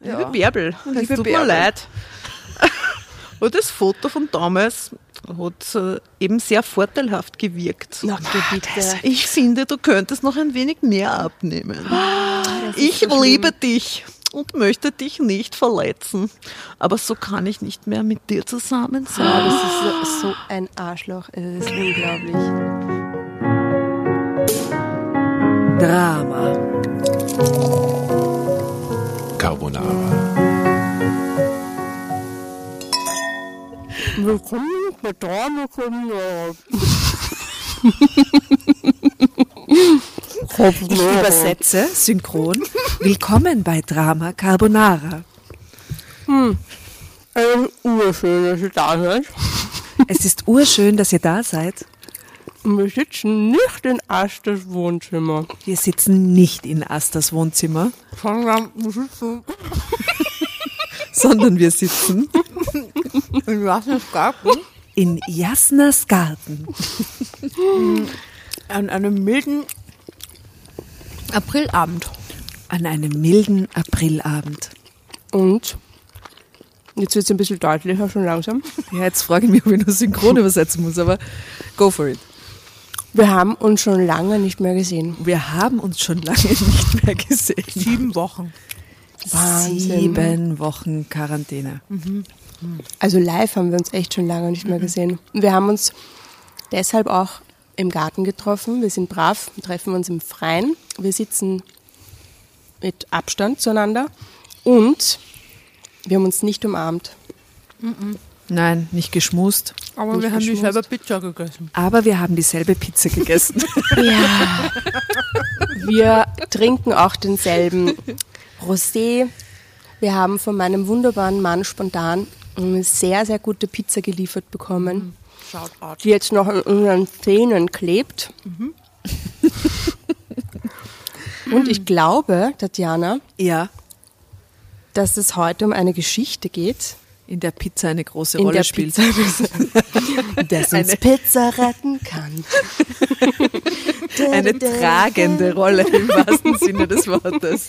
Liebe Bärbel, es tut Bärbel. mir leid. Und das Foto von damals hat äh, eben sehr vorteilhaft gewirkt. Na, geh bitte. Ich finde, du könntest noch ein wenig mehr abnehmen. ich so schlimm. liebe dich und möchte dich nicht verletzen. Aber so kann ich nicht mehr mit dir zusammen Ah, sein. das ist so, so ein Arschloch. Es ist unglaublich. Drama. Carbonara. Willkommen bei Drama Carbonara. Ich übersetze synchron. Willkommen bei Drama Carbonara. Ähm, urschön, dass ihr da seid. Es ist urschön, dass ihr da seid. Und wir sitzen nicht in Asters Wohnzimmer. Wir sitzen nicht in Astas Wohnzimmer, Sondern wir sitzen sondern wir sitzen in Lassens Garten in Jasnas Garten. an einem milden Aprilabend. An einem milden Aprilabend. Und jetzt wird es ein bisschen deutlicher schon langsam. Ja, jetzt frage ich mich, ob ich nur synchron übersetzen muss, aber go for it. Wir haben uns schon lange nicht mehr gesehen. Wir haben uns schon lange nicht mehr gesehen. Sieben Wochen. Wahnsinn. Sieben Wochen Quarantäne. Also live haben wir uns echt schon lange nicht mehr gesehen. Wir haben uns deshalb auch im Garten getroffen. Wir sind brav, treffen uns im Freien. Wir sitzen mit Abstand zueinander und wir haben uns nicht umarmt. Nein, nicht geschmust. Aber Nicht wir haben geschmust. dieselbe Pizza gegessen. Aber wir haben dieselbe Pizza gegessen. Ja. Wir trinken auch denselben Rosé. Wir haben von meinem wunderbaren Mann spontan eine sehr, sehr gute Pizza geliefert bekommen, Shout out. die jetzt noch an unseren Zähnen klebt. Und ich glaube, Tatjana, ja. dass es heute um eine Geschichte geht, In der Pizza eine große in Rolle spielt. Pizza, dass uns Pizza retten kann. Eine tragende Rolle im wahrsten Sinne des Wortes.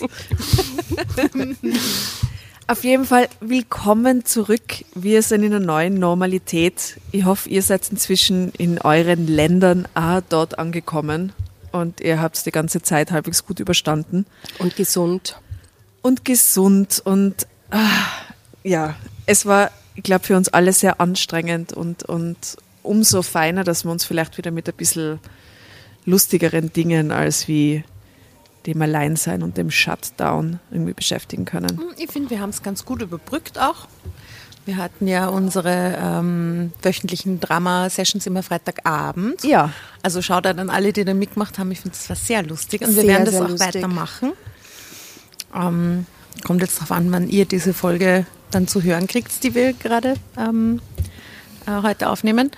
Auf jeden Fall willkommen zurück. Wir sind in einer neuen Normalität. Ich hoffe, ihr seid inzwischen in euren Ländern auch dort angekommen und ihr habt die ganze Zeit halbwegs gut überstanden Und gesund. und gesund und ah, ja, es war, ich glaube, für uns alle sehr anstrengend und, und umso feiner, dass wir uns vielleicht wieder mit ein bisschen lustigeren Dingen als wie dem Alleinsein und dem Shutdown irgendwie beschäftigen können. Ich finde, wir haben es ganz gut überbrückt auch. Wir hatten ja unsere ähm, wöchentlichen Drama-Sessions immer Freitagabend. Ja. Also schaut an alle, die da mitgemacht haben. Ich finde, das war sehr lustig und wir Sehr, werden das auch lustig. weitermachen. Ähm, kommt jetzt darauf an, wann ihr diese Folge dann zu hören kriegt, die wir gerade ähm, äh, heute aufnehmen.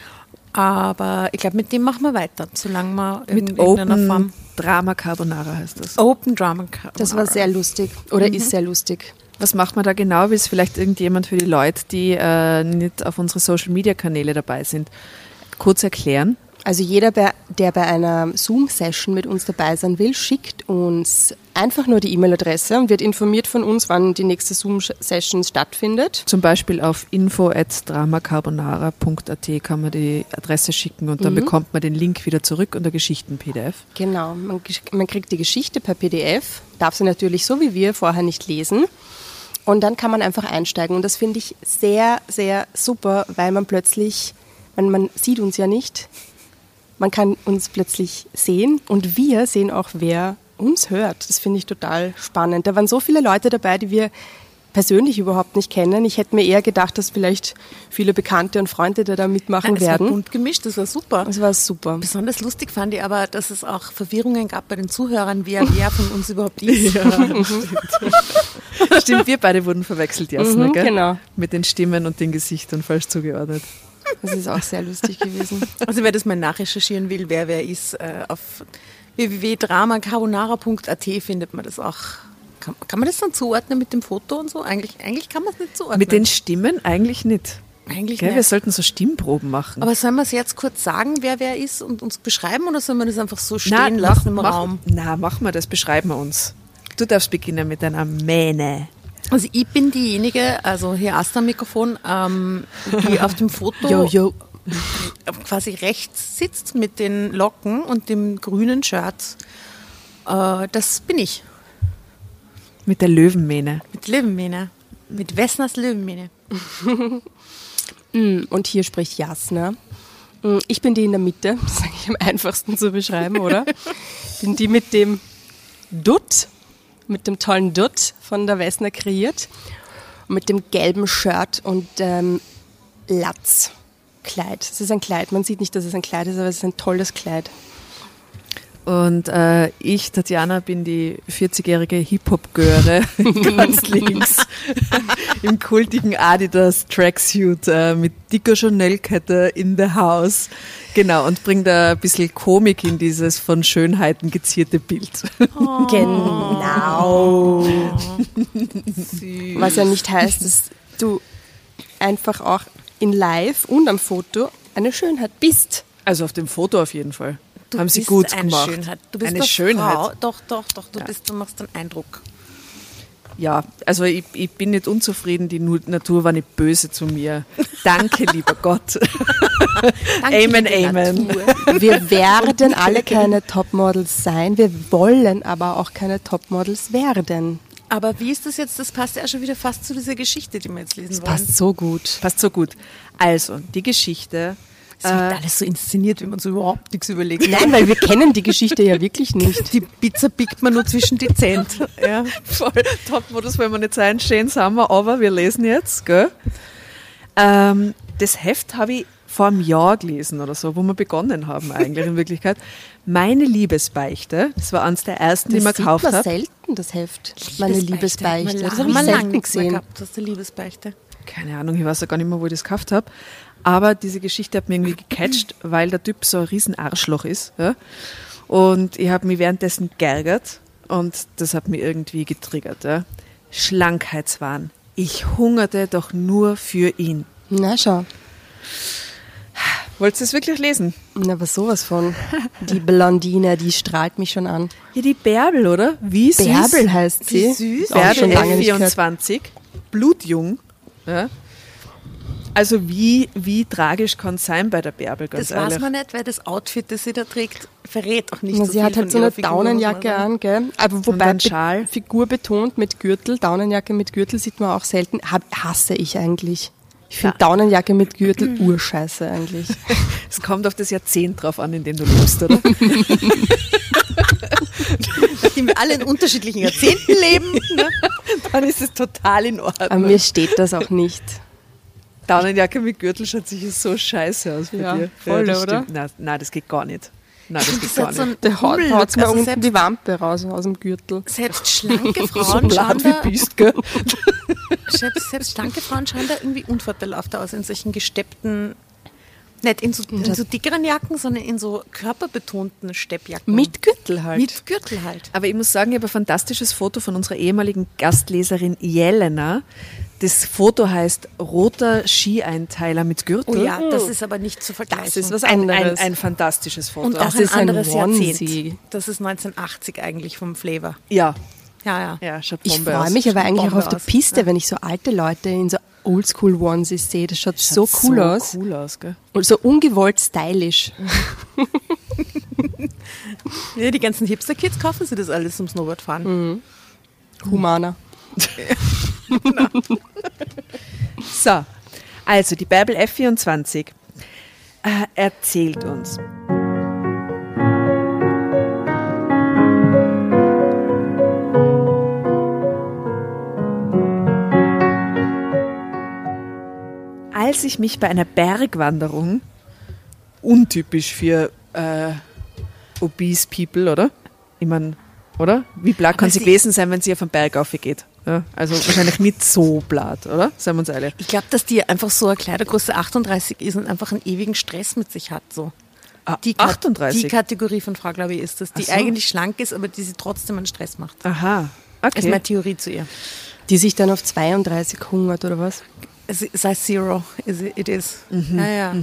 Aber ich glaube, mit dem machen wir weiter, solange wir in Mit irgendeiner Open Form. Drama Carbonara heißt das. Open Drama. Das war sehr lustig. Oder ist sehr lustig. Was macht man da genau? Will es vielleicht irgendjemand für die Leute, die äh, nicht auf unsere Social Media Kanäle dabei sind, kurz erklären? Also jeder, der bei einer Zoom-Session mit uns dabei sein will, schickt uns einfach nur die E-Mail-Adresse und wird informiert von uns, wann die nächste Zoom-Session stattfindet. Zum Beispiel auf info.dramacarbonara.at kann man die Adresse schicken und dann bekommt man den Link wieder zurück und der Geschichten-PDF. Genau, man, man kriegt die Geschichte per PDF, darf sie natürlich so wie wir vorher nicht lesen. Und dann kann man einfach einsteigen. Und das finde ich sehr, sehr super, weil man plötzlich, man, man sieht uns ja nicht, man kann uns plötzlich sehen und wir sehen auch, wer uns hört. Das finde ich total spannend. Da waren so viele Leute dabei, die wir persönlich überhaupt nicht kennen. Ich hätte mir eher gedacht, dass vielleicht viele Bekannte und Freunde da, da mitmachen Nein, es war werden. bunt gemischt, das war super. Das war super. Besonders lustig fand ich aber, dass es auch Verwirrungen gab bei den Zuhörern, wer wer von uns überhaupt ist. Stimmt, wir beide wurden verwechselt, Jasna, Mhm, gell? genau. Mit den Stimmen und den Gesichtern falsch zugeordnet. Das ist auch sehr lustig gewesen. Also wer das mal nachrecherchieren will, wer wer ist, äh, auf www.dramacarbonara.at findet man das auch. Kann, kann man das dann zuordnen mit dem Foto und so? Eigentlich, eigentlich kann man es nicht zuordnen. Mit den Stimmen eigentlich nicht. eigentlich Gell? Wir nicht. sollten so Stimmproben machen. Aber sollen wir es jetzt kurz sagen, wer wer ist und uns beschreiben oder sollen wir das einfach so stehen Na, lassen mach, im mach, Raum? Na, machen wir das, beschreiben wir uns. Du darfst beginnen mit deiner Mähne. Also ich bin diejenige, also hier Asta Mikrofon, ähm, die auf dem Foto Yo, yo. quasi rechts sitzt mit den Locken und dem grünen Shirt. Äh, das bin ich. Mit der Löwenmähne. Mit Löwenmähne. Mit Wessners Löwenmähne. Mm, Und hier spricht Jasna. Mm, Ich bin die in der Mitte, das ist eigentlich am einfachsten zu beschreiben, oder? bin die mit dem Dutt, mit dem tollen Dutt von der Wessner kreiert. Mit dem gelben Shirt und ähm, Latzkleid. Es ist ein Kleid, man sieht nicht, dass es ein Kleid ist, aber es ist ein tolles Kleid. Und äh, ich, Tatjana, bin die 40-jährige Hip-Hop-Göre ganz links im kultigen Adidas Tracksuit äh, mit dicker Chanel-Kette in the house. Genau, und bringe da ein bisschen Komik in dieses von Schönheiten gezierte Bild. Genau. Was ja nicht heißt, dass du einfach auch in live und am Foto eine Schönheit bist. Also auf dem Foto auf jeden Fall. Du Haben sie bist gut eine gemacht. Schönheit. Du bist eine eine Schönheit. Frau. Doch, doch, doch. Du, bist, du machst einen Eindruck. Ja, also ich, ich bin nicht unzufrieden, die Natur war nicht böse zu mir. Danke, lieber Gott. Danke, Amen, liebe amen. Natur. Wir werden alle keine Topmodels sein, wir wollen aber auch keine Topmodels werden. Aber wie ist das jetzt? Das passt ja schon wieder fast zu dieser Geschichte, die wir jetzt lesen wollen. Passt so gut. Passt so gut. Also, die Geschichte. Es wird alles so inszeniert, wie man so überhaupt nichts überlegt. Nein, weil wir kennen die Geschichte ja wirklich nicht. Die Pizza biegt man nur zwischen die Zähne. Ja. Voll Topmodus wollen wir nicht sein, schön sind wir, aber wir lesen jetzt, gell? Ähm, das Heft habe ich vor einem Jahr gelesen oder so, wo wir begonnen haben eigentlich in Wirklichkeit. Meine Liebesbeichte, das war eines der ersten, die Das sieht gekauft man habe. selten, das Heft. Meine Liebesbeichte. Das Das habe ich lange selten nichts mehr gesehen. gehabt aus der Liebesbeichte. Keine Ahnung, ich weiß ja gar nicht mehr, wo ich das gekauft habe. Aber diese Geschichte hat mir irgendwie gecatcht, weil der Typ so ein riesen Arschloch ist. Ja? Und ich habe mich währenddessen geärgert und das hat mich irgendwie getriggert. Ja? Schlankheitswahn. Ich hungerte doch nur für ihn. Na schau. Wolltest du es wirklich lesen? Na, aber sowas von. Die Blondine, die strahlt mich schon an. Ja, die Bärbel, oder? Wie süß. Bärbel heißt sie. Wie süß. Schon Bärbel lange gehört. F24, blutjung. Ja? Also wie, wie tragisch kann es sein bei der Bärbel, ganz Das ehrlich. weiß man nicht, weil das Outfit, das sie da trägt, verrät auch nicht Na, so sie viel hat halt von so eine Figur, Daunenjacke an, gell? Aber wobei Be- Schal. Figur betont mit Gürtel, Daunenjacke mit Gürtel sieht man auch selten. Hab, hasse ich eigentlich. Ich finde Daunenjacke mit Gürtel urscheiße eigentlich. Es kommt auf das Jahrzehnt drauf an, in dem du lebst, oder? Nachdem wir alle in unterschiedlichen Jahrzehnten leben. Ne? Dann ist es total in Aber Ordnung. mir steht das auch nicht. Daunenjacke mit Gürtel schaut sicher so scheiße aus bei Ja, dir. voll, das oder? Nein, nein, das geht gar nicht. Nein, das geht Das gar hat so nicht. ein Der haut, Hummel- haut mir also unten selbst, die Wampe raus aus dem Gürtel. selbst schlanke Frauen so schauen da, wie bist, gell? selbst, selbst schlanke Frauen schauen da irgendwie unvorteilhaft aus in solchen gesteppten, nicht in so, in so dickeren Jacken, sondern in so körperbetonten Steppjacken. Mit Gürtel halt. Mit Gürtel halt. Aber ich muss sagen, ich habe ein fantastisches Foto von unserer ehemaligen Gastleserin Jelena. Das Foto heißt Roter Skieinteiler mit Gürtel. Oh ja, das ist aber nicht zu vergleichen. Das ist was Ein, ein, anderes. ein fantastisches Foto. Und Das auch ein ist ein anderes Onesie. Jahrzehnt. Das ist 1980 eigentlich vom Flavor. ja, Ja, ja. ja, Ich freue aus. mich aber eigentlich auch Bombe auf der aus. Piste, wenn ich so alte Leute in so Oldschool Onesies sehe. Das schaut, so Schaut cool so aus. cool aus, gell? Und so ungewollt stylisch. ja. Die ganzen Hipster-Kids kaufen sich das alles zum Snowboardfahren. Humaner. So, also die Bibel F24 äh, erzählt uns. Als ich mich bei einer Bergwanderung, untypisch für äh, obese people, oder? Ich meine, oder? Wie blatt kann sie- gewesen sein, wenn sie auf den Berg aufgeht? Ja, also wahrscheinlich nicht so blatt, oder? Seien wir uns ehrlich. Ich glaube, dass die einfach so eine Kleidergröße 38 ist und einfach einen ewigen Stress mit sich hat. So. Ah, Die, Kat- 38? die Kategorie von Frau, glaube ich, ist das, die so. eigentlich schlank ist, aber die sie trotzdem einen Stress macht. Aha, Das ist okay. meine Theorie zu ihr. Die sich dann auf 32 hungert oder was? Es sei Zero, it, is. Mhm. Ja, ja.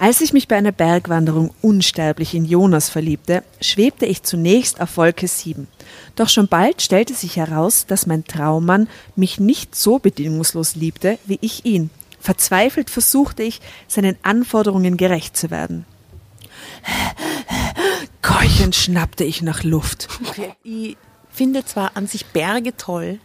Als ich mich bei einer Bergwanderung unsterblich in Jonas verliebte, schwebte ich zunächst auf Wolke 7. Doch schon bald stellte sich heraus, dass mein Traummann mich nicht so bedingungslos liebte, wie ich ihn. Verzweifelt versuchte ich, seinen Anforderungen gerecht zu werden. Keuchend schnappte ich nach Luft. Ich finde zwar an sich Berge toll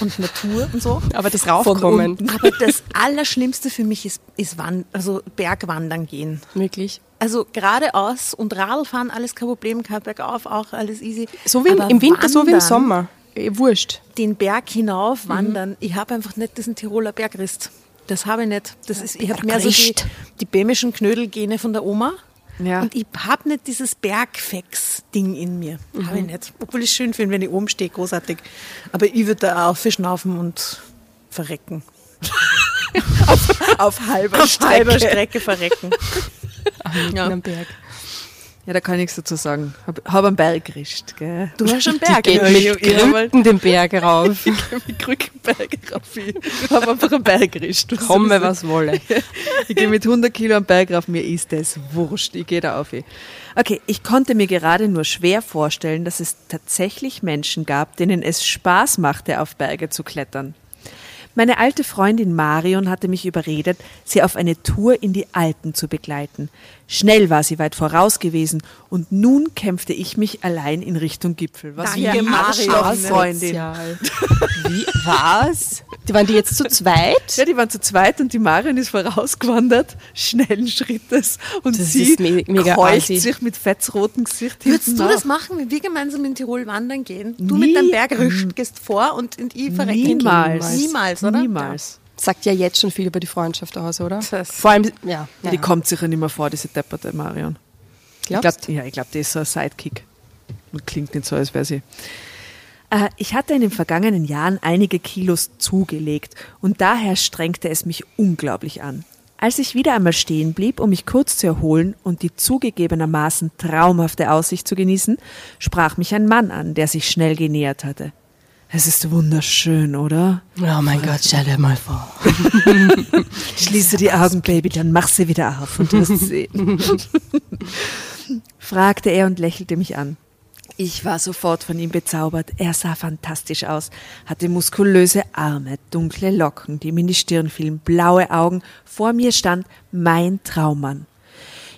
und Natur und so, Aber das Raufkommen, aber das Allerschlimmste für mich ist, ist Wand, also Bergwandern gehen. wirklich. Also geradeaus und Radlfahren, alles kein Problem, kein Bergauf, auch alles easy. So wie im, Aber im Winter, so wie im wandern, Sommer. Eh, wurscht. Den Berg hinauf wandern, ich habe einfach nicht diesen Tiroler Bergrist. Das habe ich nicht. Das ist, ich habe mehr so die, die bämischen Knödelgene von der Oma. Ja. Und ich habe nicht dieses Bergfex-Ding in mir. Habe ich nicht. Obwohl ich es schön finde, wenn ich oben stehe, großartig. Aber ich würde da aufschnaufen und verrecken. Auf halber Auf halber Strecke verrecken. Ja. Am Berg. Ja, da kann ich nichts dazu sagen. Hab, hab einen Berg gerischt, gell? Du hast schon Berg. Geht Ja, mit Krücken den Berg rauf. mit Krückenberg rauf. Ich hab einfach einen Berg gerischt. Komme, was wolle. Ich gehe mit 100 Kilo am Berg rauf, mir ist das wurscht, ich gehe da auf. Okay, ich konnte mir gerade nur schwer vorstellen, dass es tatsächlich Menschen gab, denen es Spaß machte, auf Berge zu klettern. Meine alte Freundin Marion hatte mich überredet, sie auf eine Tour in die Alpen zu begleiten. Schnell war sie weit voraus gewesen und nun kämpfte ich mich allein in Richtung Gipfel. Was Danke, für eine Marion. Asozial. Wie? Was? Die waren die jetzt zu zweit? Ja, die waren zu zweit und die Marion ist vorausgewandert, schnellen Schrittes und Das sie ist me- mega keucht assi. sich mit fetzrotem Gesicht Würdest du das nach. machen, wenn wir gemeinsam in Tirol wandern gehen? Du Nie. mit deinem Bergrüst gehst vor und ich verrecke. Niemals. Niemals, oder? Niemals. Sagt ja jetzt schon viel über die Freundschaft aus, oder? Das- Vor allem, ja. Ja, ja. Die kommt sicher nicht mehr vor, diese depperte Marion. Ich Glaubst glaub, ja, ich glaube, die ist so ein Sidekick. Und klingt nicht so, als wäre sie. Äh, ich hatte in den vergangenen Jahren einige Kilos zugelegt und daher strengte es mich unglaublich an. Als ich wieder einmal stehen blieb, um mich kurz zu erholen und die zugegebenermaßen traumhafte Aussicht zu genießen, sprach mich ein Mann an, der sich schnell genähert hatte. Es ist wunderschön, oder? Oh mein Gott, stell dir mal vor. Schließe die Augen, Baby, dann mach sie wieder auf und wirst sehen. fragte er und lächelte mich an. Ich war sofort von ihm bezaubert. Er sah fantastisch aus, hatte muskulöse Arme, dunkle Locken, die ihm in die Stirn fielen, blaue Augen. Vor mir stand mein Traummann.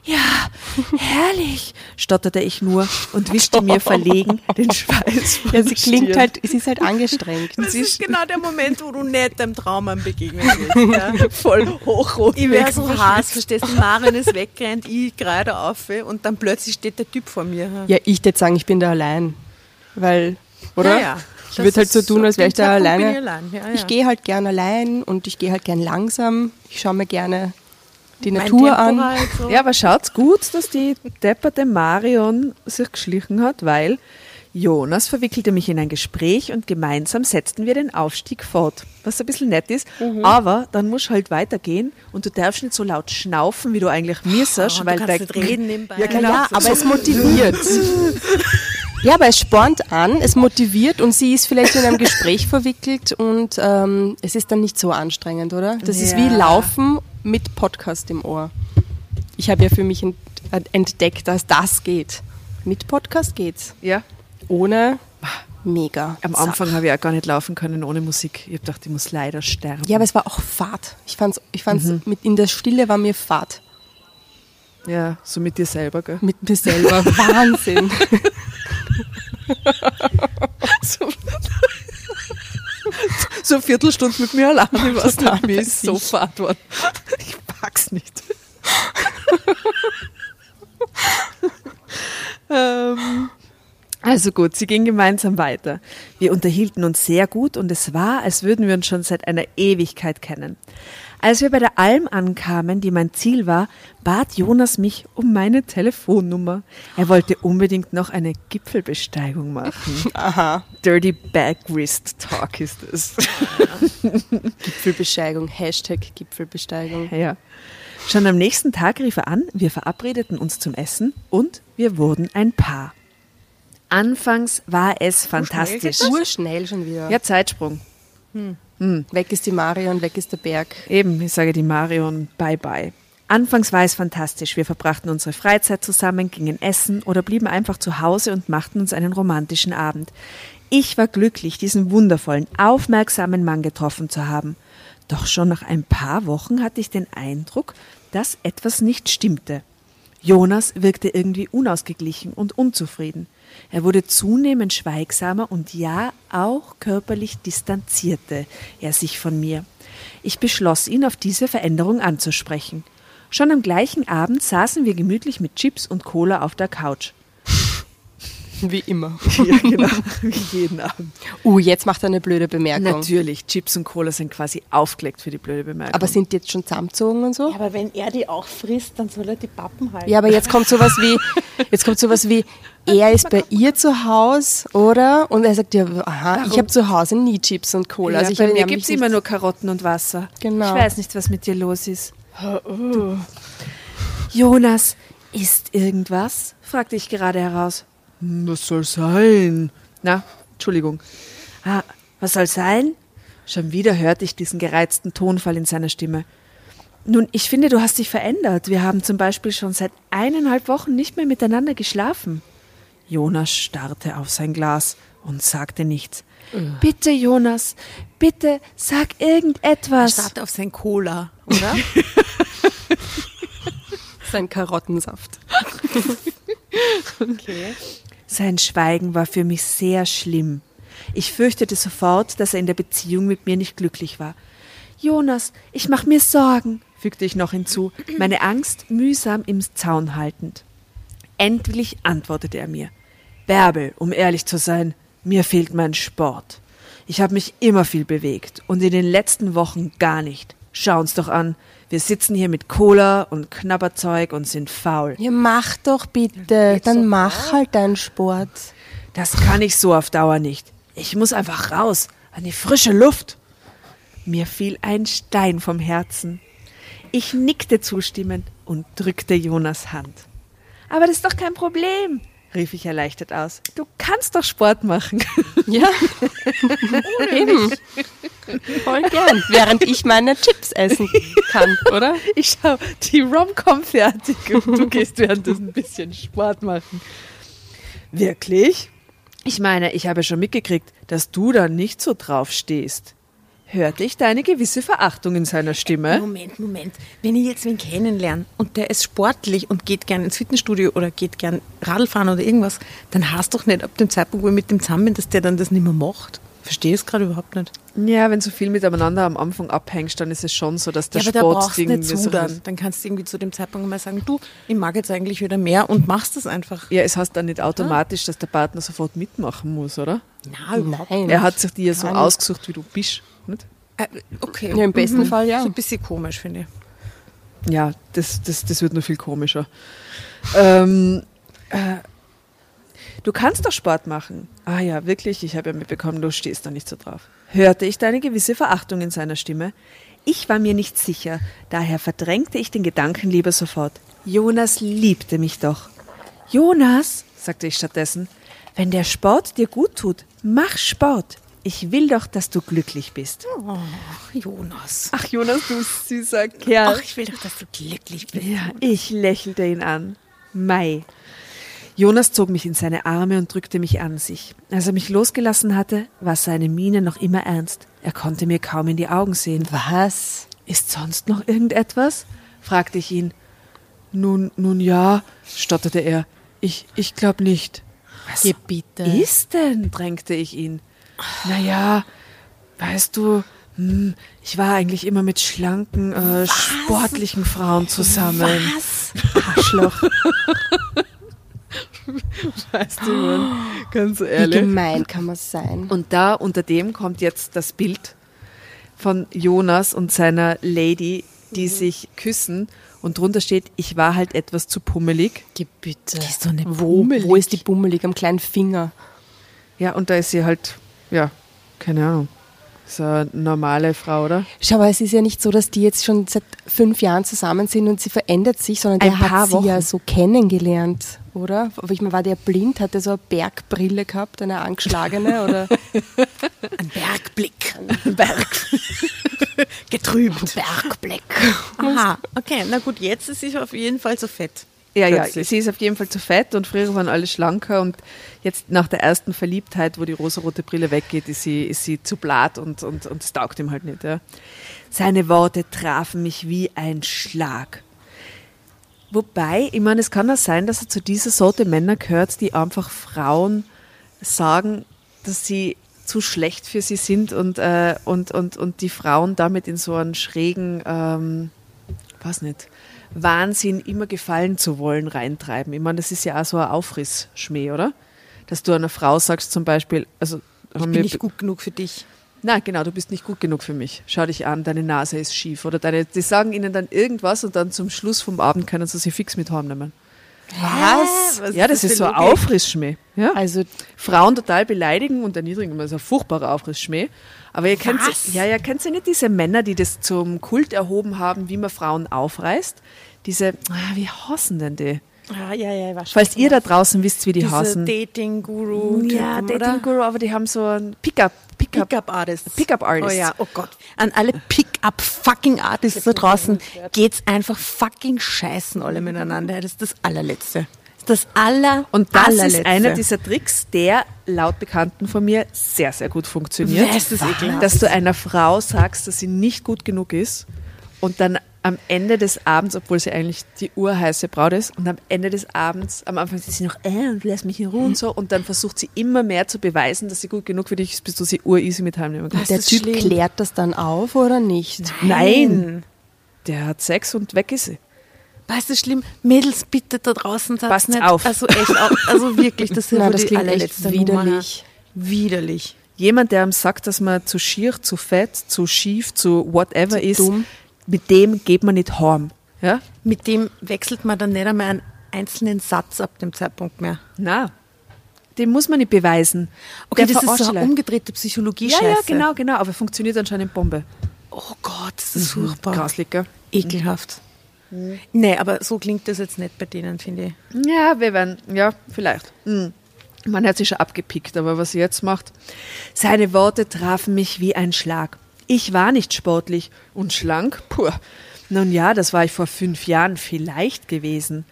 Ja, herrlich, stotterte ich nur und wischte mir verlegen den Schweiß von Ja, sie klingt halt, sie ist halt angestrengt. Das ist genau der Moment, wo du nicht deinem Traummann begegnen willst. Ja. voll hochrot. Ich wäre so heiß, verstehst du? Marion ist weggerannt, ich gerade auf und dann plötzlich steht der Typ vor mir. Ja, ich würde sagen, ich bin da allein. Weil, oder? Ja, ja. Ich würde halt so tun, als wäre ich da alleine. ich allein. Ja. Ich gehe halt gern allein und ich gehe halt gern langsam. Ich schaue mir gerne die Mein Natur Tempo an. halt so. Ja, aber schaut's gut, dass die depperte Marion sich geschlichen hat, weil Jonas verwickelte mich in ein Gespräch und gemeinsam setzten wir den Aufstieg fort. Was ein bisschen nett ist, Mhm. aber dann musst du halt weitergehen und du darfst nicht so laut schnaufen, wie du eigentlich müsstest, und weil du kannst nicht reden nebenbei. Ja, genau. Ja, aber es motiviert. Ja, aber es spornt an, es motiviert und sie ist vielleicht in einem Gespräch verwickelt und ähm, es ist dann nicht so anstrengend, oder? Das ist wie Ja. Laufen mit Podcast im Ohr. Ich habe ja für mich ent entdeckt, dass das geht. Mit Podcast geht's. Ja. Ohne mega. Am Anfang habe ich auch gar nicht laufen können ohne Musik. Ich habe gedacht, ich muss leider sterben. Ja, aber es war auch Fahrt. Ich fand's, ich fand's mit in der Stille war mir Fahrt. ja, so mit dir selber, gell? Mit mir selber. Wahnsinn. So eine Viertelstunde mit mir alleine, was Total nicht mir ist so fad worden. Ich pack's nicht. ähm, also gut, sie ging gemeinsam weiter. Wir unterhielten uns sehr gut und es war, als würden wir uns schon seit einer Ewigkeit kennen. Als wir bei der Alm ankamen, die mein Ziel war, bat Jonas mich um meine Telefonnummer. Er wollte unbedingt noch eine Gipfelbesteigung machen. Aha. Dirty Backwrist Talk ist es. Gipfelbesteigung. Hashtag Gipfelbesteigung. Ja. Schon am nächsten Tag rief er an, wir verabredeten uns zum Essen und wir wurden ein Paar. Anfangs war es fantastisch. Urschnell schon wieder. Ja, Zeitsprung. Weg ist die Marion, weg ist der Berg. Eben, ich sage die Marion bye bye. Anfangs war es fantastisch. Wir verbrachten unsere Freizeit zusammen, gingen essen oder blieben einfach zu Hause und machten uns einen romantischen Abend. Ich war glücklich, diesen wundervollen, aufmerksamen Mann getroffen zu haben. Doch schon nach ein paar Wochen hatte ich den Eindruck, dass etwas nicht stimmte. Jonas wirkte irgendwie unausgeglichen und unzufrieden. Er wurde zunehmend schweigsamer und ja, auch körperlich distanzierte er sich von mir. Ich beschloss, ihn auf diese Veränderung anzusprechen. Schon am gleichen Abend saßen wir gemütlich mit Chips und Cola auf der Couch. Wie immer. Ja, genau, wie jeden Abend. Uh, jetzt macht er eine blöde Bemerkung. Natürlich, Chips und Cola sind quasi aufgelegt für die blöde Bemerkung. Aber sind die jetzt schon zusammengezogen und so? Ja, aber wenn er die auch frisst, dann soll er die Pappen halten. Ja, aber jetzt kommt sowas wie, jetzt kommt sowas wie, er ist bei ihr zu Hause, oder? Und er sagt ja, aha, ich habe zu Hause nie Chips und Cola. ja, also ich bei habe mir gibt es immer nur Karotten und Wasser. Genau. Ich weiß nicht, was mit dir los ist. Jonas, ist irgendwas? fragte ich gerade heraus. Was soll sein? Na, Entschuldigung. Ah, was soll sein? Schon wieder hörte ich diesen gereizten Tonfall in seiner Stimme. Nun, ich finde, du hast dich verändert. Wir haben zum Beispiel schon seit eineinhalb Wochen nicht mehr miteinander geschlafen. Jonas starrte auf sein Glas und sagte nichts. Bitte, Jonas, bitte sag irgendetwas. Start auf sein Cola, oder? Sein Karottensaft. Sein Schweigen war für mich sehr schlimm. Ich fürchtete sofort, dass er in der Beziehung mit mir nicht glücklich war. Jonas, ich mach mir Sorgen, fügte ich noch hinzu, meine Angst mühsam im Zaun haltend. Endlich antwortete er mir. Bärbel, um ehrlich zu sein, mir fehlt mein Sport. Ich habe mich immer viel bewegt und in den letzten Wochen gar nicht. Schau uns doch an. Wir sitzen hier mit Cola und Knabberzeug und sind faul. Ja, mach doch bitte. Dann mach halt deinen Sport. Das kann ich so auf Dauer nicht. Ich muss einfach raus, an die frische Luft. Mir fiel ein Stein vom Herzen. Ich nickte zustimmend und drückte Jonas Hand. Aber das ist doch kein Problem, rief ich erleichtert aus. Du kannst doch Sport machen. Ja, eben. Voll gern. Während ich meine Chips essen kann, oder? Ich schau die Rom-Com fertig und du gehst währenddessen ein bisschen Sport machen. Wirklich? Ich meine, ich habe schon mitgekriegt, dass du da nicht so drauf stehst. Hörte ich deine gewisse Verachtung in seiner Stimme? Moment, Moment. Wenn ich jetzt wen kennenlerne und der ist sportlich und geht gern ins Fitnessstudio oder geht gern Radl fahren oder irgendwas, dann hast doch nicht ab dem Zeitpunkt, wo ich mit dem zusammen bin, dass der dann das nicht mehr macht. Verstehe es gerade überhaupt nicht. Ja, wenn so viel miteinander am Anfang abhängst, dann ist es schon so, dass der ja, aber da Sport brauchst irgendwie nicht so. Dann kannst du irgendwie zu dem Zeitpunkt mal sagen, du, ich mag jetzt eigentlich wieder mehr und machst das einfach. Ja, es heißt dann nicht automatisch, dass der Partner sofort mitmachen muss, oder? Na, überhaupt Nein. Er hat sich dir so Gar nicht. ausgesucht, wie du bist. Nicht? Äh, okay. Ja, im besten Fall ja. So ein bisschen komisch, finde ich. Ja, das, das, das wird nur viel komischer. Ähm, äh, du kannst doch Sport machen. Ah ja, wirklich, ich habe ja mitbekommen, du stehst da nicht so drauf. Hörte ich deine gewisse Verachtung in seiner Stimme? Ich war mir nicht sicher, daher verdrängte ich den Gedanken lieber sofort. Jonas liebte mich doch. Jonas, sagte ich stattdessen, wenn der Sport dir gut tut, mach Sport. Ich will doch, dass du glücklich bist. Oh, Jonas. Ach, Jonas, du süßer Kerl. Ach, ich will doch, dass du glücklich bist. Ja, ich lächelte ihn an. Mai. Jonas zog mich in seine Arme und drückte mich an sich. Als er mich losgelassen hatte, war seine Miene noch immer ernst. Er konnte mir kaum in die Augen sehen. Was? Ist sonst noch irgendetwas? fragte ich ihn. Nun, nun ja, stotterte er. Ich, ich glaube nicht. Was Gebiete. ist denn? drängte ich ihn. Naja, weißt du, hm, ich war eigentlich immer mit schlanken, äh, sportlichen Frauen zusammen. Was? Arschloch. Weißt du, ganz Wie ehrlich. gemein kann man sein? Und da unter dem kommt jetzt das Bild von Jonas und seiner Lady, die sich küssen und drunter steht, ich war halt etwas zu pummelig. Gebiete. Die ist doch nicht Wo, bummelig. wo ist die bummelig? Am kleinen Finger. Ja, und da ist sie halt, ja, keine Ahnung, so eine normale Frau, oder? Schau mal, es ist ja nicht so, dass die jetzt schon seit fünf Jahren zusammen sind und sie verändert sich, sondern Ein der paar hat sie ja Wochen. so kennengelernt, oder? Ich meine, war der blind? Hat der so eine Bergbrille gehabt, eine angeschlagene? Oder? Ein Bergblick. Ein Berg. Getrübt. Bergblick. Aha, okay, na gut, jetzt ist sie auf jeden Fall so fett. Ja, ja, Plötzlich. sie ist auf jeden Fall zu fett und früher waren alle schlanker und jetzt nach der ersten Verliebtheit, wo die rosarote Brille weggeht, ist sie, ist sie zu blatt und, und, und es taugt ihm halt nicht. Ja. Seine Worte trafen mich wie ein Schlag. Wobei, ich meine, es kann auch sein, dass er zu dieser Sorte Männer gehört, die einfach Frauen sagen, dass sie zu schlecht für sie sind und, äh, und, und, und die Frauen damit in so einen schrägen, ähm, weiß nicht, Wahnsinn, immer gefallen zu wollen, reintreiben. Ich meine, das ist ja auch so ein Aufrissschmäh, oder? Dass du einer Frau sagst zum Beispiel, also Ich bin nicht gut genug für dich. Nein, genau, du bist nicht gut genug für mich. Schau dich an, deine Nase ist schief. Oder deine, die sagen ihnen dann irgendwas und dann zum Schluss vom Abend können sie sie fix mit heimnehmen. Was? Was ja, das ist so ein? Aufrissschmäh. Ja? Also, Frauen total beleidigen und erniedrigen, das ist ein furchtbarer Aufrissschmäh. Aber ihr kennt, ja, ja, kennt ihr nicht diese Männer, die das zum Kult erhoben haben, wie man Frauen aufreißt? Diese, ah, wie hassen denn die? Ah, ja, ja, ich weiß schon, Falls ihr du da draußen wisst, wie die Diese hassen. Dating-Guru. ja, Typen, oder? Dating Guru, aber die haben so ein Pickup, Pickup, Pickup Artists. Pickup Artists. Oh ja, oh Gott. An alle Pickup fucking Artists da draußen geht's einfach fucking scheißen alle miteinander. Das ist das allerletzte. Das ist das aller, Und das allerletzte. ist einer dieser Tricks, der laut Bekannten von mir sehr, sehr gut funktioniert. Ist das ekelhaft? dass du einer Frau sagst, dass sie nicht gut genug ist und dann am Ende des Abends, obwohl sie eigentlich die urheiße Braut ist, und am Ende des Abends, am Anfang ist sie noch, äh, und lass mich in Ruhe und so, und dann versucht sie immer mehr zu beweisen, dass sie gut genug für dich ist, bis du sie ureasy mit heimnehmen kannst. Der ist Typ schlimm. klärt das dann auf oder nicht? Nein! Der hat Sex und weg ist sie. Weißt du, schlimm? Mädels, bitte da draußen Passt nicht. auf. Also echt, au- also wirklich, das ist wohl das klingt echt widerlich. Nummer. Widerlich. Jemand, der ihm sagt, dass man zu schier, zu fett, zu schief, zu whatever ist, dumm. Mit dem geht man nicht heim. Ja? Mit dem wechselt man dann nicht einmal einen einzelnen Satz ab dem Zeitpunkt mehr. Na, den muss man nicht beweisen. Okay, Der das ist so eine umgedrehte psychologie Ja, ja, genau, genau, aber funktioniert anscheinend Bombe. Oh Gott, das ist furchtbar. Grauslig, gell? Ekelhaft. Nee, aber so klingt das jetzt nicht bei denen, finde ich. Ja, wir werden, ja, vielleicht. Hm. Man hat sich schon abgepickt, aber was er jetzt macht. Seine Worte trafen mich wie ein Schlag. Ich war nicht sportlich und schlank, puh. Nun ja, das war ich vor fünf Jahren vielleicht gewesen.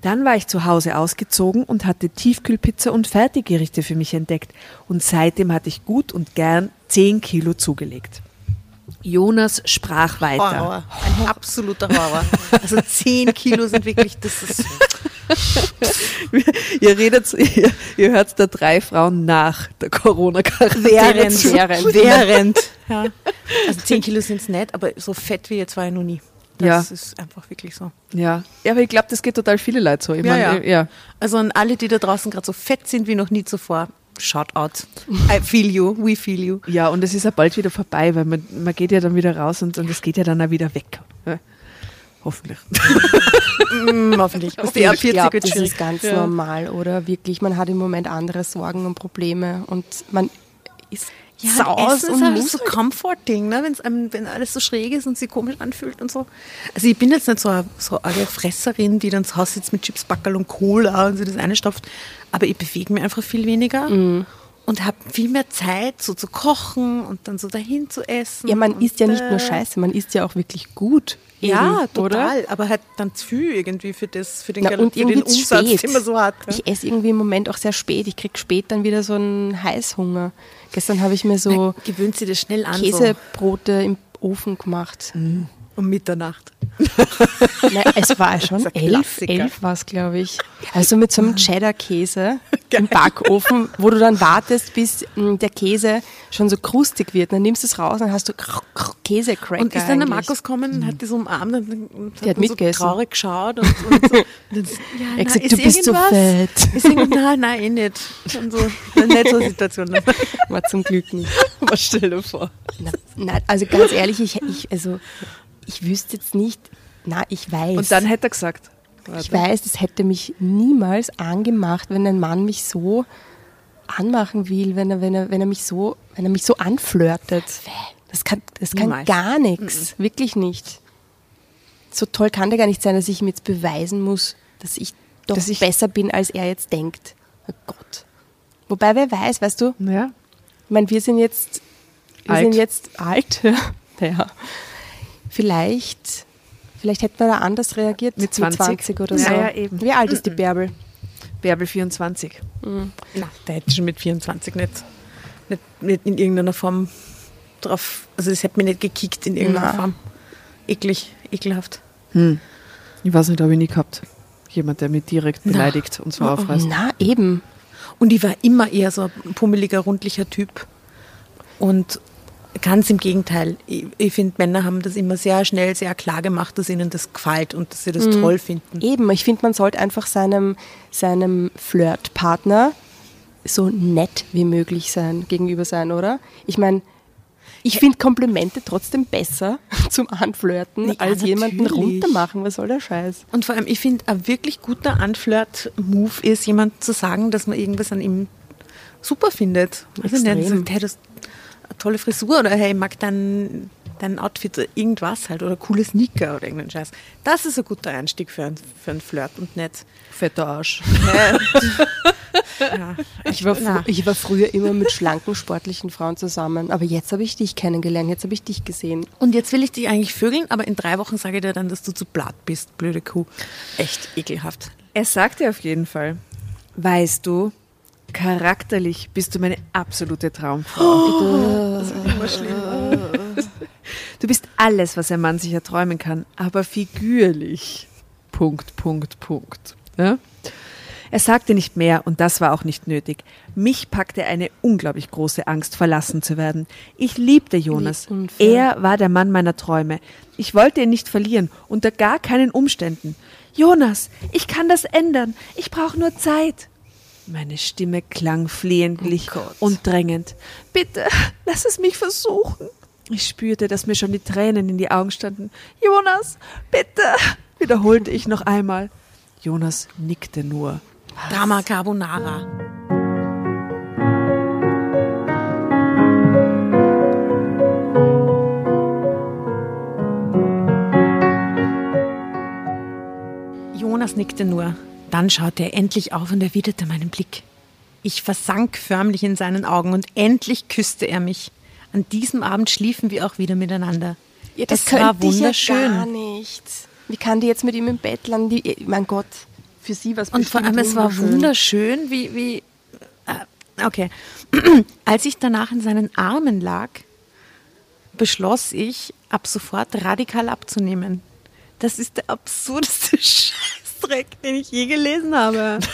Dann war ich zu Hause ausgezogen und hatte Tiefkühlpizza und Fertiggerichte für mich entdeckt. Und seitdem hatte ich gut und gern zehn Kilo zugelegt. Jonas sprach weiter. Horror. Ein absoluter Horror. Also 10 Kilo sind wirklich, das ist. Ihr redet, ihr, ihr hört da drei Frauen nach der Corona-Quarantäne Während, zu. während, während. Ja. Also 10 Kilo sind es nicht, aber so fett wie jetzt war ich noch nie. Das Ja. ist einfach wirklich so. Ja. ja, aber ich glaube, das geht total viele Leute so. Ich Ja, mein, ja. ja. Also an alle, die da draußen gerade so fett sind wie noch nie zuvor, shout out. I feel you, we feel you. Ja, und es ist ja bald wieder vorbei, weil man, man geht ja dann wieder raus und, und es geht ja dann auch wieder weg. Hoffentlich. Mm, hoffentlich. Was die ab ich 40 glaube, wird das schwierig. ist ganz Ja. normal, oder? Wirklich, man hat im Moment andere Sorgen und Probleme und man ist Ja, saus und ist halt so comforting, ne? Wenn's einem, wenn alles so schräg ist und sich komisch anfühlt und so. Also ich bin jetzt nicht so eine, so eine Fresserin, die dann zu Hause sitzt mit Chips, Backerl und Cola und sich das eine stopft, aber ich bewege mich einfach viel weniger Mhm. und habe viel mehr Zeit, so zu kochen und dann so dahin zu essen. Ja, man isst ja nicht nur Scheiße, man isst ja auch wirklich gut. Ja, total. Oder? Aber halt dann zu viel irgendwie für, das, für den, Na, Gal- und für den Umsatz, spät. den man so hat. ne? Ich esse irgendwie im Moment auch sehr spät. Ich krieg spät dann wieder so einen Heißhunger. Gestern habe ich mir so Man gewöhnt sich das schnell an. Käsebrote im Ofen gemacht. So, um Mitternacht. Nein, es war schon Das elf, elf war es, glaube ich. Also mit so einem Cheddar-Käse im Backofen, wo du dann wartest, bis mh, der Käse schon so krustig wird. Dann nimmst du es raus und dann hast du Käsecracker Und ist dann der. Markus gekommen und hat so umarmt und, Der hat dann so traurig geschaut und, und so. Und dann, ja, Er hat gesagt, ist du bist so fett. Ist irgend- nein, nein, eh nicht. Und so, nicht so eine Situation. War zum Glück nicht. Was stell dir vor? Na, nein, also ganz ehrlich, ich, ich, also, ich wüsste jetzt nicht, na, ich weiß. Und dann hätte er gesagt. ich weiß, es hätte mich niemals angemacht, wenn ein Mann mich so anmachen will, wenn er, wenn er, wenn er mich so, wenn er mich so anflirtet. Das kann, das kann Niemals. gar nichts. Wirklich nicht. So toll kann der gar nicht sein, dass ich ihm jetzt beweisen muss, dass ich doch Dass ich- besser bin, als er jetzt denkt. Oh Gott. Wobei, wer weiß, weißt du, Ja. ich meine, wir sind jetzt, wir Alt. sind jetzt alt. ja. Vielleicht, vielleicht hätte man da anders reagiert. Mit 20. oder Ja, so. ja, eben. Wie alt ist die Bärbel? Bärbel 24. Na, der hätte schon mit 24 nicht, nicht, nicht in irgendeiner Form drauf, also das hätte mich nicht gekickt in irgendeiner Na. Form. Eklig, ekelhaft. Ich weiß nicht, habe ich nie gehabt. Jemand, der mich direkt beleidigt und so aufreißt. Na, eben. Und ich war immer eher so ein pummeliger, rundlicher Typ. Und ganz im Gegenteil. Ich, ich finde, Männer haben das immer sehr schnell, sehr klar gemacht, dass ihnen das gefällt und dass sie das toll finden. Eben, ich finde, man sollte einfach seinem, seinem Flirtpartner so nett wie möglich sein, gegenüber sein, oder? Ich meine, ich finde Komplimente trotzdem besser zum Anflirten, Ja, als jemanden natürlich. runtermachen. Was soll der Scheiß? Und vor allem, ich finde, ein wirklich guter Anflirt-Move ist, jemandem zu sagen, dass man irgendwas an ihm super findet. Also sagt, hey, das tolle Frisur oder hey, ich mag dein, dein Outfit, oder irgendwas halt oder coole Sneaker oder irgendeinen Scheiß. Das ist ein guter Einstieg für, ein, für einen Flirt und nicht. Fetter Arsch. Ja, Ich war, na. ich war früher immer mit schlanken, sportlichen Frauen zusammen, aber jetzt habe ich dich kennengelernt, jetzt habe ich dich gesehen. Und jetzt will ich dich eigentlich vögeln, aber in drei Wochen sage ich dir dann, dass du zu blatt bist, blöde Kuh. Echt ekelhaft. Er sagte auf jeden Fall, weißt du, charakterlich bist du meine absolute Traumfrau. Das immer schlimm. Du bist alles, was ein Mann sich erträumen kann, aber figürlich. Punkt, Punkt, Punkt. Ja? Er sagte nicht mehr und das war auch nicht nötig. Mich packte eine unglaublich große Angst, verlassen zu werden. Ich liebte Jonas. Er war der Mann meiner Träume. Ich wollte ihn nicht verlieren, unter gar keinen Umständen. Jonas, ich kann das ändern. Ich brauche nur Zeit. Meine Stimme klang flehentlich und drängend. Bitte, lass es mich versuchen. Ich spürte, dass mir schon die Tränen in die Augen standen. Jonas, bitte, wiederholte ich noch einmal. Jonas nickte nur. Drama Carbonara. Jonas nickte nur. Dann schaute er endlich auf und erwiderte meinen Blick. Ich versank förmlich in seinen Augen und endlich küsste er mich. An diesem Abend schliefen wir auch wieder miteinander. Ja, das es war könnte ich wunderschön. ja gar nicht. Wie kann die jetzt mit ihm im Bett landen? Die, mein Gott, für sie was Und vor allem, es war wunderschön, wie, wie äh, okay. Als ich danach in seinen Armen lag, beschloss ich, ab sofort radikal abzunehmen. Das ist der absurdeste Scheißdreck, den ich je gelesen habe.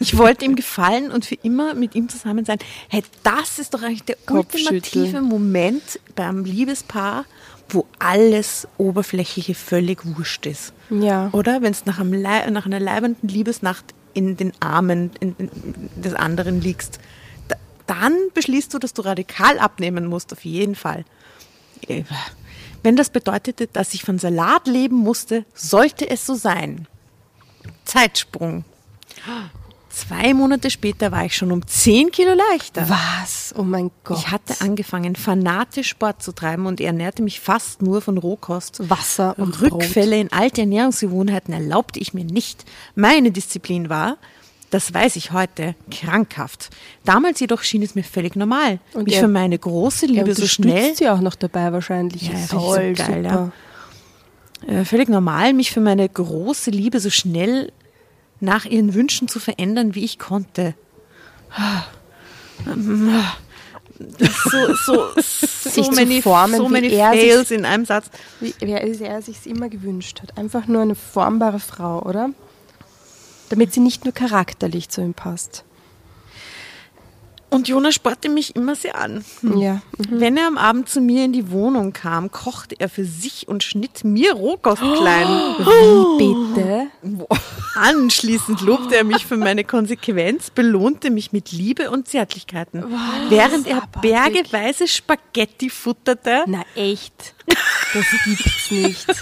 Ich wollte ihm gefallen und für immer mit ihm zusammen sein. Hey, das ist doch eigentlich der ultimative Moment beim Liebespaar, wo alles Oberflächliche völlig wurscht ist. Ja. Oder wenn es nach, nach einer leibenden Liebesnacht in den Armen in, in, des anderen liegst, da, dann beschließt du, dass du radikal abnehmen musst, auf jeden Fall. Äh, Wenn das bedeutete, dass ich von Salat leben musste, sollte es so sein. Zeitsprung. Zwei Monate später war ich schon um 10 Kilo leichter. Was? Oh mein Gott. Ich hatte angefangen, fanatisch Sport zu treiben und ernährte mich fast nur von Rohkost. Wasser und Rückfälle in alte Ernährungsgewohnheiten erlaubte ich mir nicht. Meine Disziplin war, das weiß ich heute, krankhaft. Damals jedoch schien es mir völlig normal, Und mich er- für meine große Liebe so schnell, unterstützt sie auch noch dabei wahrscheinlich. Ja, Toll, so geil, super. äh, völlig normal, mich für meine große Liebe so schnell nach ihren Wünschen zu verändern, wie ich konnte. So, so, so zu many, formen, so wie many er sich- Fails in einem Satz. Wie, wie er sich immer gewünscht hat. Einfach nur eine formbare Frau, oder? Damit sie nicht nur charakterlich zu ihm passt. Und Jonas sporte mich immer sehr an. Ja. Wenn er am Abend zu mir in die Wohnung kam, kochte er für sich und schnitt mir Rohkost klein. Wie bitte? Anschließend lobte er mich für meine Konsequenz, belohnte mich mit Liebe und Zärtlichkeiten. Während er abartig. bergeweise Spaghetti futterte. Na echt? Das gibt's nicht.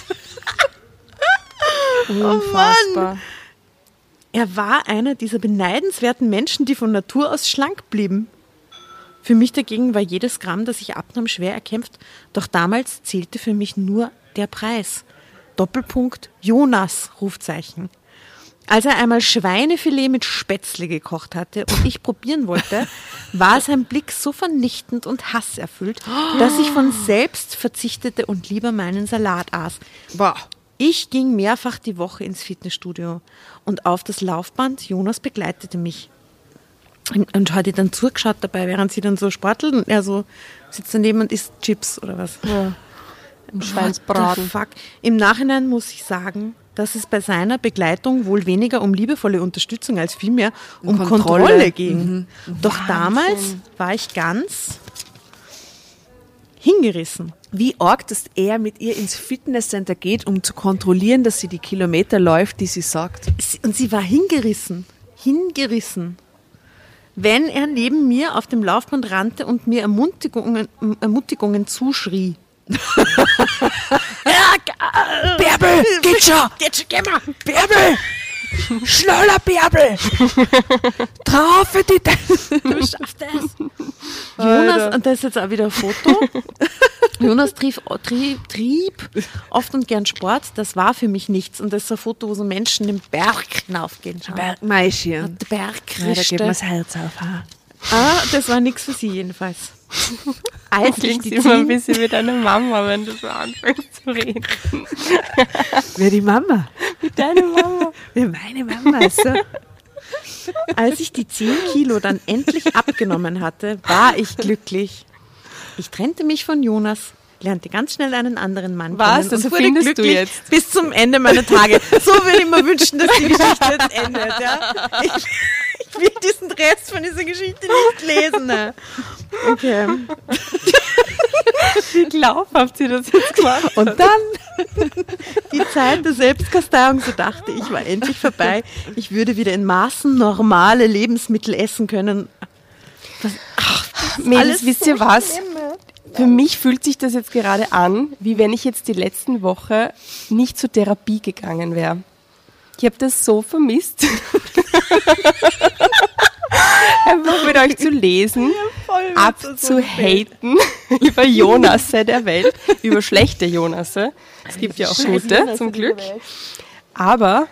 Oh Unfassbar. Er war einer dieser beneidenswerten Menschen, die von Natur aus schlank blieben. Für mich dagegen war jedes Gramm, das ich abnahm, schwer erkämpft, doch damals zählte für mich nur der Preis. Doppelpunkt Jonas, Rufzeichen. Als er einmal Schweinefilet mit Spätzle gekocht hatte und ich probieren wollte, war sein Blick so vernichtend und hasserfüllt, dass ich von selbst verzichtete und lieber meinen Salat aß. Boah. Ich ging mehrfach die Woche ins Fitnessstudio und auf das Laufband. Jonas begleitete mich. Und, hat ihr dann zugeschaut dabei, während sie dann so sportelt und er so sitzt daneben und isst Chips oder was. Im What the Schweinsbraten. fuck? Im Nachhinein muss ich sagen, dass es bei seiner Begleitung wohl weniger um liebevolle Unterstützung als vielmehr um Kontrolle, Kontrolle. ging. Doch damals war ich ganz hingerissen. Wie arg, dass er mit ihr ins Fitnesscenter geht, um zu kontrollieren, dass sie die Kilometer läuft, die sie sagt. Und sie war hingerissen. Hingerissen. Wenn er neben mir auf dem Laufband rannte und mir Ermutigungen, Ermutigungen zuschrie. Bärbel, geht schon! Jetzt geh mal! Bärbel! Schneller, Bärbel! Traufe die Du schaffst es. Jonas, und das ist jetzt auch wieder ein Foto. Jonas trieb, trieb, trieb oft und gern Sport. Das war für mich nichts. Und das ist ein Foto, wo so Menschen den Berg hinaufgehen. Schau. Bergmeischen. Der Berg Ja, da geht mir das. Herz auf. ha. Ah, das war nichts für sie jedenfalls. Als ich immer ein bisschen wie deine Mama, wenn du so anfängst zu reden. Wer die Mama? Deine Mama. Wer meine Mama? So. als ich die 10 Kilo dann endlich abgenommen hatte, war ich glücklich. Ich trennte mich von Jonas, lernte ganz schnell einen anderen Mann Was? kennen Das und wurde findest du glücklich jetzt? bis zum Ende meiner Tage. So würde ich mir wünschen, dass die Geschichte jetzt endet. Ja? Ich will diesen Rest von dieser Geschichte nicht lesen. Ne? Okay. Wie glaubhaft sie das jetzt gemacht Und dann Die Zeit der Selbstkasteiung, so dachte ich, war endlich vorbei. Ich würde wieder in Maßen normale Lebensmittel essen können. Mädels, alles wisst so ihr was? Für mich fühlt sich das jetzt gerade an, wie wenn ich jetzt die letzten Woche nicht zur Therapie gegangen wäre. Ich habe das so vermisst. Einfach mit euch zu lesen, abzuhaten über Jonasse der Welt, über schlechte Jonasse. Es gibt ja auch gute, zum Glück. Aber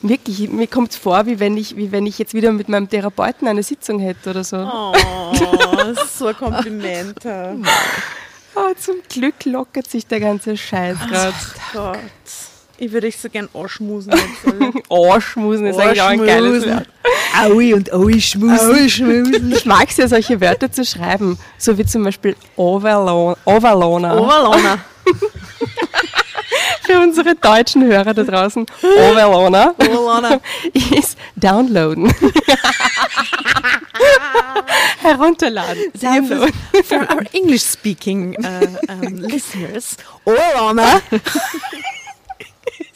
wirklich, mir kommt es vor, wie wenn, ich, wie wenn ich jetzt wieder mit meinem Therapeuten eine Sitzung hätte oder so. Oh, das ist so ein Kompliment. Oh, zum Glück lockert sich der ganze Scheiß gerade. Gott. Ich würde dich so gern anschmusen. jetzt. Arschmusen ist eigentlich auch ein geiles. Wort. Aui und Aui schmusen. schmusen. Ich mag es ja, solche Wörter zu schreiben. So wie zum Beispiel Overlo Overloaner. Overloaner. Für unsere deutschen Hörer da draußen. Overloaner Overloaner. ist downloaden. Herunterladen. Downloaden. For our English-speaking uh, um, listeners, Overloaner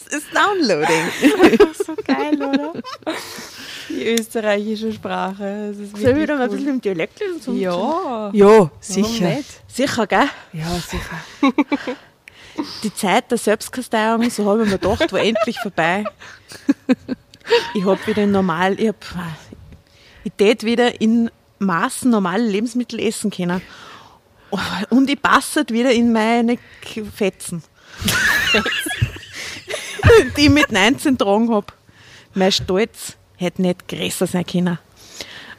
ist Downloading. So geil, oder? Die österreichische Sprache. Das ist Soll ich wirklich wieder mal ein bisschen im Dialekt lesen? Ja. Ja, sicher. Sicher, gell? Ja, sicher. Die Zeit der Selbstkasteiung, so habe ich mir gedacht, war endlich vorbei. Ich habe wieder in normal, ich hab, ich tät wieder in Maßen normale Lebensmittel essen können. Und ich passe halt wieder in meine Fetzen. die ich mit 19 tragen habe. Mein Stolz hätte nicht größer sein können.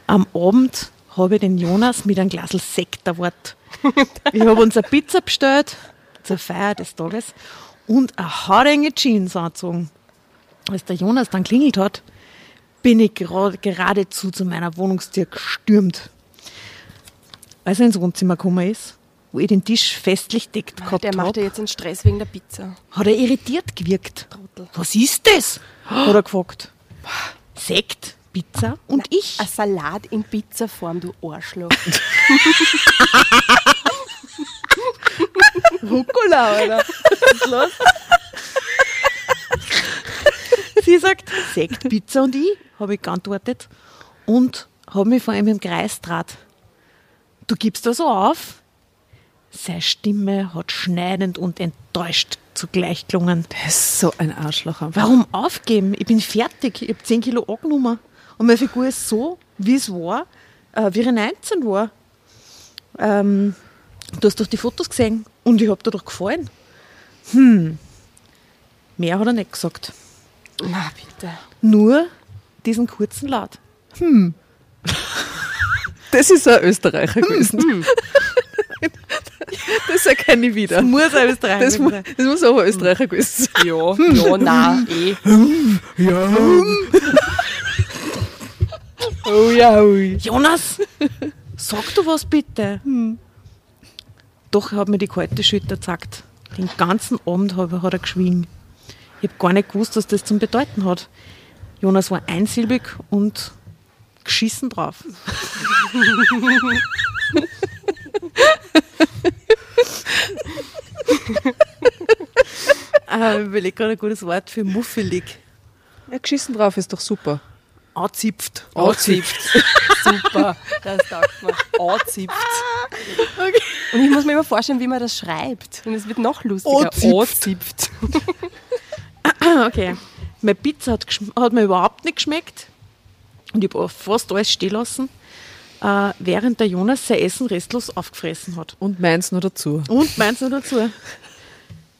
Am Abend habe ich den Jonas mit einem Glas Sekt erwartet. Ich habe uns eine Pizza bestellt zur Feier des Tages und eine haarenge Jeans angezogen. Als der Jonas dann klingelt hat, bin ich gerade, geradezu zu meiner Wohnungstür gestürmt. Als er ins Wohnzimmer gekommen ist, wo ich den Tisch festlich deckt gehabt Der macht ja jetzt einen Stress wegen der Pizza. hat er irritiert gewirkt. Was ist das? Hat er gefragt. Sekt, Pizza und ich. Ein Salat in Pizzaform, du Arschloch. Rucola, Alter. Was ist los? Sie sagt, Sekt, Pizza und ich, habe ich geantwortet. Und habe mich vor ihm im Kreis draht. Du gibst da so auf? Seine Stimme hat schneidend und enttäuscht zugleich gelungen. Das ist so ein Arschloch einfach. Warum aufgeben? Ich bin fertig. Ich habe 10 Kilo angenommen. Und meine Figur ist so, wie es war, äh, wie ich 19 war. Ähm, du hast doch die Fotos gesehen und ich habe dir doch gefallen. Hm. Mehr hat er nicht gesagt. Na, bitte. nur diesen kurzen Laut. Das ist ein Österreicher gewesen. Das erkenne ich wieder. Muss ein Österreicher Das, mu- das muss aber ein Österreicher gewesen sein. Ja, ja, na, eh. Oh ja, ui. Jonas, sag du was bitte. Doch, er hat mir die kalte Schulter gezackt. Den ganzen Abend hat er, hat er geschwiegen. Ich habe gar nicht gewusst, was das zum Bedeuten hat. Jonas war einsilbig und geschissen drauf. äh, ich überlege gerade ein gutes Wort für muffelig. Ja, geschissen drauf ist doch super. Anzipft. Anzipft. Super, das taugt mir. Anzipft. Und ich muss mir immer vorstellen, wie man das schreibt. Und es wird noch lustiger. Anzipft. Okay. Meine Pizza hat, hat mir überhaupt nicht geschmeckt. Und ich habe fast alles stehen lassen, äh, während der Jonas sein Essen restlos aufgefressen hat. Und meins noch dazu. Und meins noch dazu.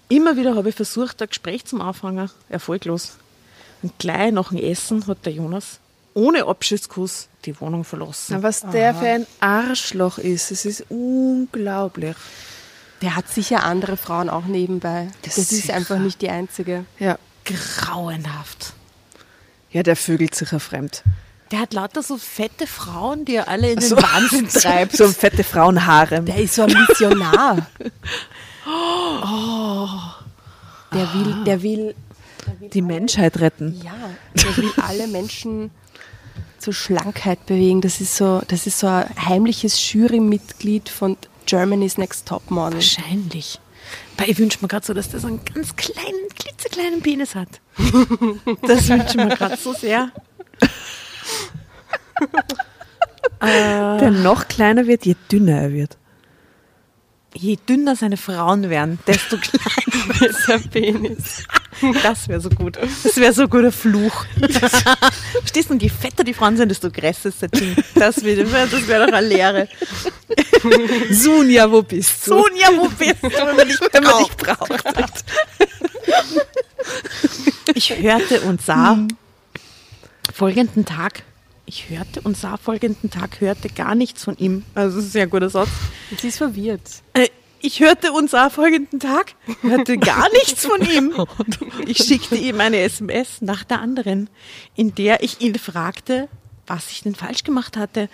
Immer wieder habe ich versucht, ein Gespräch zum Anfangen. Erfolglos. Und gleich nach dem Essen hat der Jonas ohne Abschiedskuss die Wohnung verlassen. Na, was der für ein Arschloch ist, es ist unglaublich. Der hat sicher andere Frauen auch nebenbei. Das, ist sicher. einfach nicht die einzige. Ja. Grauenhaft. Ja, der vögelt sich ja fremd. Der hat lauter so fette Frauen, die er alle in den So- Wahnsinn treibt. So ein fette Frauenharem. Der ist so ein Missionar. Der will, der will, Die Menschheit retten. ja, der will alle Menschen zur Schlankheit bewegen. Das ist so, das ist so ein heimliches Jurymitglied von Germany's Next Top Model. Wahrscheinlich. Weil ich wünsche mir gerade so, dass der so einen ganz kleinen, klitzekleinen Penis hat. Das wünsche ich mir gerade so sehr. Der noch kleiner wird, je dünner er wird. Je dünner seine Frauen werden, desto kleiner wird sein Penis. Das wäre so gut. Das wäre so ein guter Fluch. Verstehst du? Und je fetter die Frauen sind, desto größer ist der Ding. Das wäre das wär doch eine Lehre. Sunja, wo bist du? Sonja, wo bist du, wenn man dich Wenn man dich braucht? Ich hörte und sah folgenden Tag, ich hörte und sah folgenden Tag, hörte gar nichts von ihm. Also das ist ein sehr guter Satz. Sie ist verwirrt. Äh, ich hörte und sah folgenden Tag, hörte gar nichts von ihm. Ich schickte ihm eine SMS nach der anderen, in der ich ihn fragte, was ich denn falsch gemacht hatte.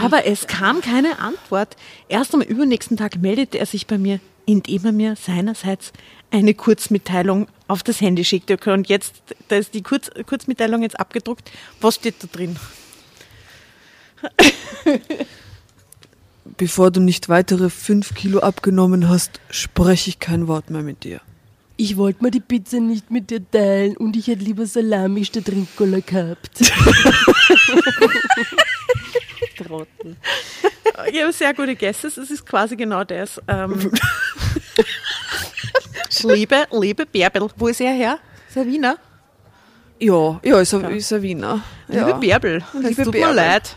Aber es kam keine Antwort. Erst am übernächsten Tag meldete er sich bei mir, indem er mir seinerseits eine Kurzmitteilung auf das Handy schickte. Und jetzt, da ist die Kurz, Kurzmitteilung jetzt abgedruckt. Was steht da drin? Bevor du nicht weitere fünf Kilo abgenommen hast, spreche ich kein Wort mehr mit dir. Ich wollte mir die Pizza nicht mit dir teilen und ich hätte lieber Salami statt Rincola gehabt. Trottel. Ich habe sehr gute Guesses. Es ist quasi genau das. Ähm, liebe, liebe Bärbel. Wo ist er her? Ist er Wiener? Ja, ja, ist ein, ist ein Wiener. Liebe Ja. Bärbel, es Liebe tut Bärbel. mir leid.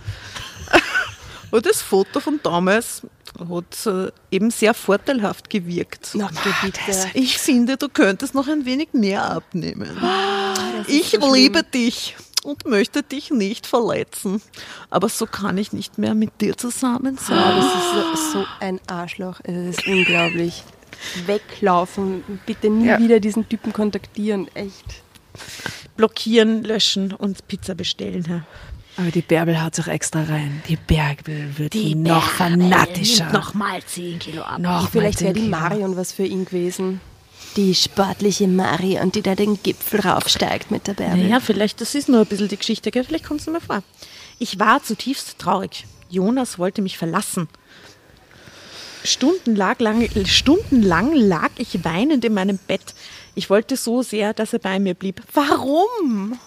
Und das Foto von damals hat äh, eben sehr vorteilhaft gewirkt. Na, bitte. Ich finde, du könntest noch ein wenig mehr abnehmen. ich liebe dich und möchte dich nicht verletzen. Aber so kann ich nicht mehr mit dir zusammen sein. Ja, das ist so, so ein Arschloch. Es ist unglaublich. Weglaufen. Bitte nie Ja. wieder diesen Typen kontaktieren. Echt. Blockieren, löschen und Pizza bestellen. Aber die Bärbel hat sich extra rein. Die Bärbel wird noch fanatischer. Noch mal 10 Kilo ab. noch Vielleicht wäre die 10 Kilo. Marion was für ihn gewesen. Die sportliche Marion, die da den Gipfel raufsteigt mit der Bärbel. Naja, vielleicht, das ist nur ein bisschen die Geschichte, gell? vielleicht kommt es mir vor. Ich war zutiefst traurig. Jonas wollte mich verlassen. Stundenlang, lang, stundenlang lag ich weinend in meinem Bett. Ich wollte so sehr, dass er bei mir blieb. Warum?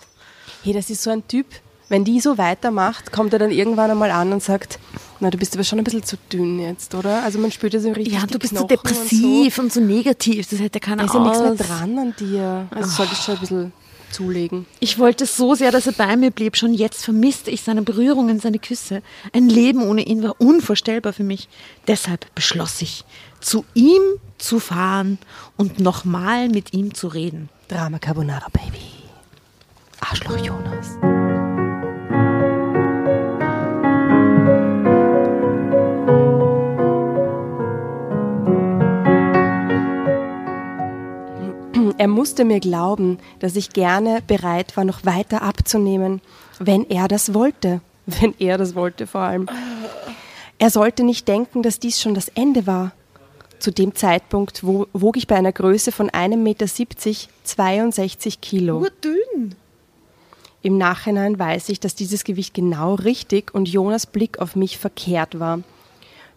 Hey, das ist so ein Typ, wenn die so weitermacht, kommt er dann irgendwann einmal an und sagt, na, du bist aber schon ein bisschen zu dünn jetzt, oder? Also man spürt ja so richtig Ja, du bist so Knochen depressiv und so, negativ. Das hätte Und keiner so. Da ist ja nichts aus. mehr dran an dir. Also solltest du schon ein bisschen zulegen. Ich wollte so sehr, dass er bei mir blieb. Schon jetzt vermisste ich seine Berührungen, seine Küsse. Ein Leben ohne ihn war unvorstellbar für mich. Deshalb beschloss ich, zu ihm zu fahren und nochmal mit ihm zu reden. Drama Carbonara, Baby. Arschloch Jonas. Er musste mir glauben, dass ich gerne bereit war, noch weiter abzunehmen, wenn er das wollte. Wenn er das wollte vor allem. Er sollte nicht denken, dass dies schon das Ende war. Zu dem Zeitpunkt wo, wog ich bei einer Größe von 1,70 Meter 62 Kilo. Nur dünn. Im Nachhinein weiß ich, dass dieses Gewicht genau richtig und Jonas Blick auf mich verkehrt war.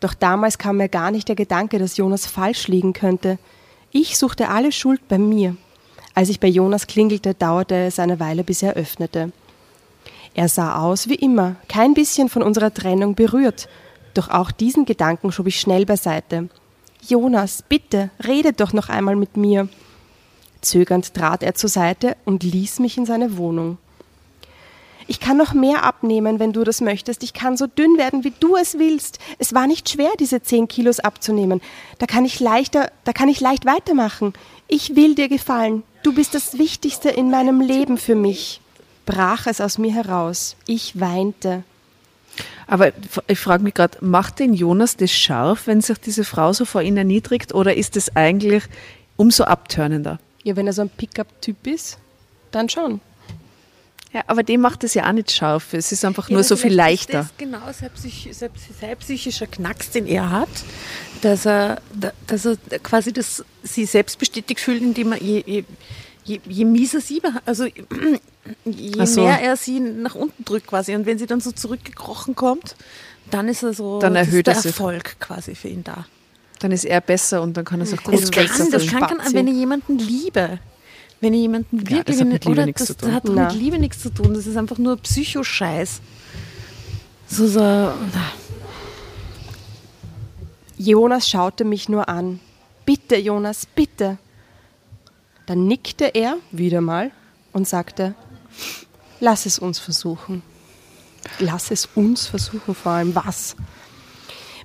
Doch damals kam mir gar nicht der Gedanke, dass Jonas falsch liegen könnte. Ich suchte alle Schuld bei mir. Als ich bei Jonas klingelte, dauerte es eine Weile, bis er öffnete. Er sah aus wie immer, kein bisschen von unserer Trennung berührt. Doch auch diesen Gedanken schob ich schnell beiseite. Jonas, bitte, rede doch noch einmal mit mir. Zögernd trat er zur Seite und ließ mich in seine Wohnung. Ich kann noch mehr abnehmen, wenn du das möchtest. Ich kann so dünn werden, wie du es willst. Es war nicht schwer, diese zehn Kilos abzunehmen. Da kann ich leichter, da kann ich leicht weitermachen. Ich will dir gefallen. Du bist das Wichtigste in meinem Leben für mich. Brach es aus mir heraus. Ich weinte. Aber ich frage mich gerade, macht den Jonas das scharf, wenn sich diese Frau so vor ihn erniedrigt, oder ist es eigentlich umso abtörnender? Ja, wenn er so ein Pickup-Typ ist, dann schon. Ja, aber dem macht es ja auch nicht scharf. Es ist einfach Ja, nur so viel leichter. Ist das genau psychischer Knacks, den er hat, dass er, da- dass er quasi das sie selbst bestätigt fühlt, indem er je, je, je, je mieser sie, also je so. mehr er sie nach unten drückt quasi und wenn sie dann so zurückgekrochen kommt, dann ist er so Dann erhöht der er. Erfolg quasi für ihn da. Dann ist er besser und dann kann er sich gut Es kann, das kann, kann, wenn ich jemanden liebe. Wenn ich jemanden Ja, wirklich, das hat mit Liebe oder nichts das, zu tun. das hat Na. mit Liebe nichts zu tun. Das ist einfach nur Psychoscheiß. So, so, Jonas schaute mich nur an. Bitte, Jonas, bitte. Dann nickte er wieder mal und sagte, lass es uns versuchen. Lass es uns versuchen, vor allem was?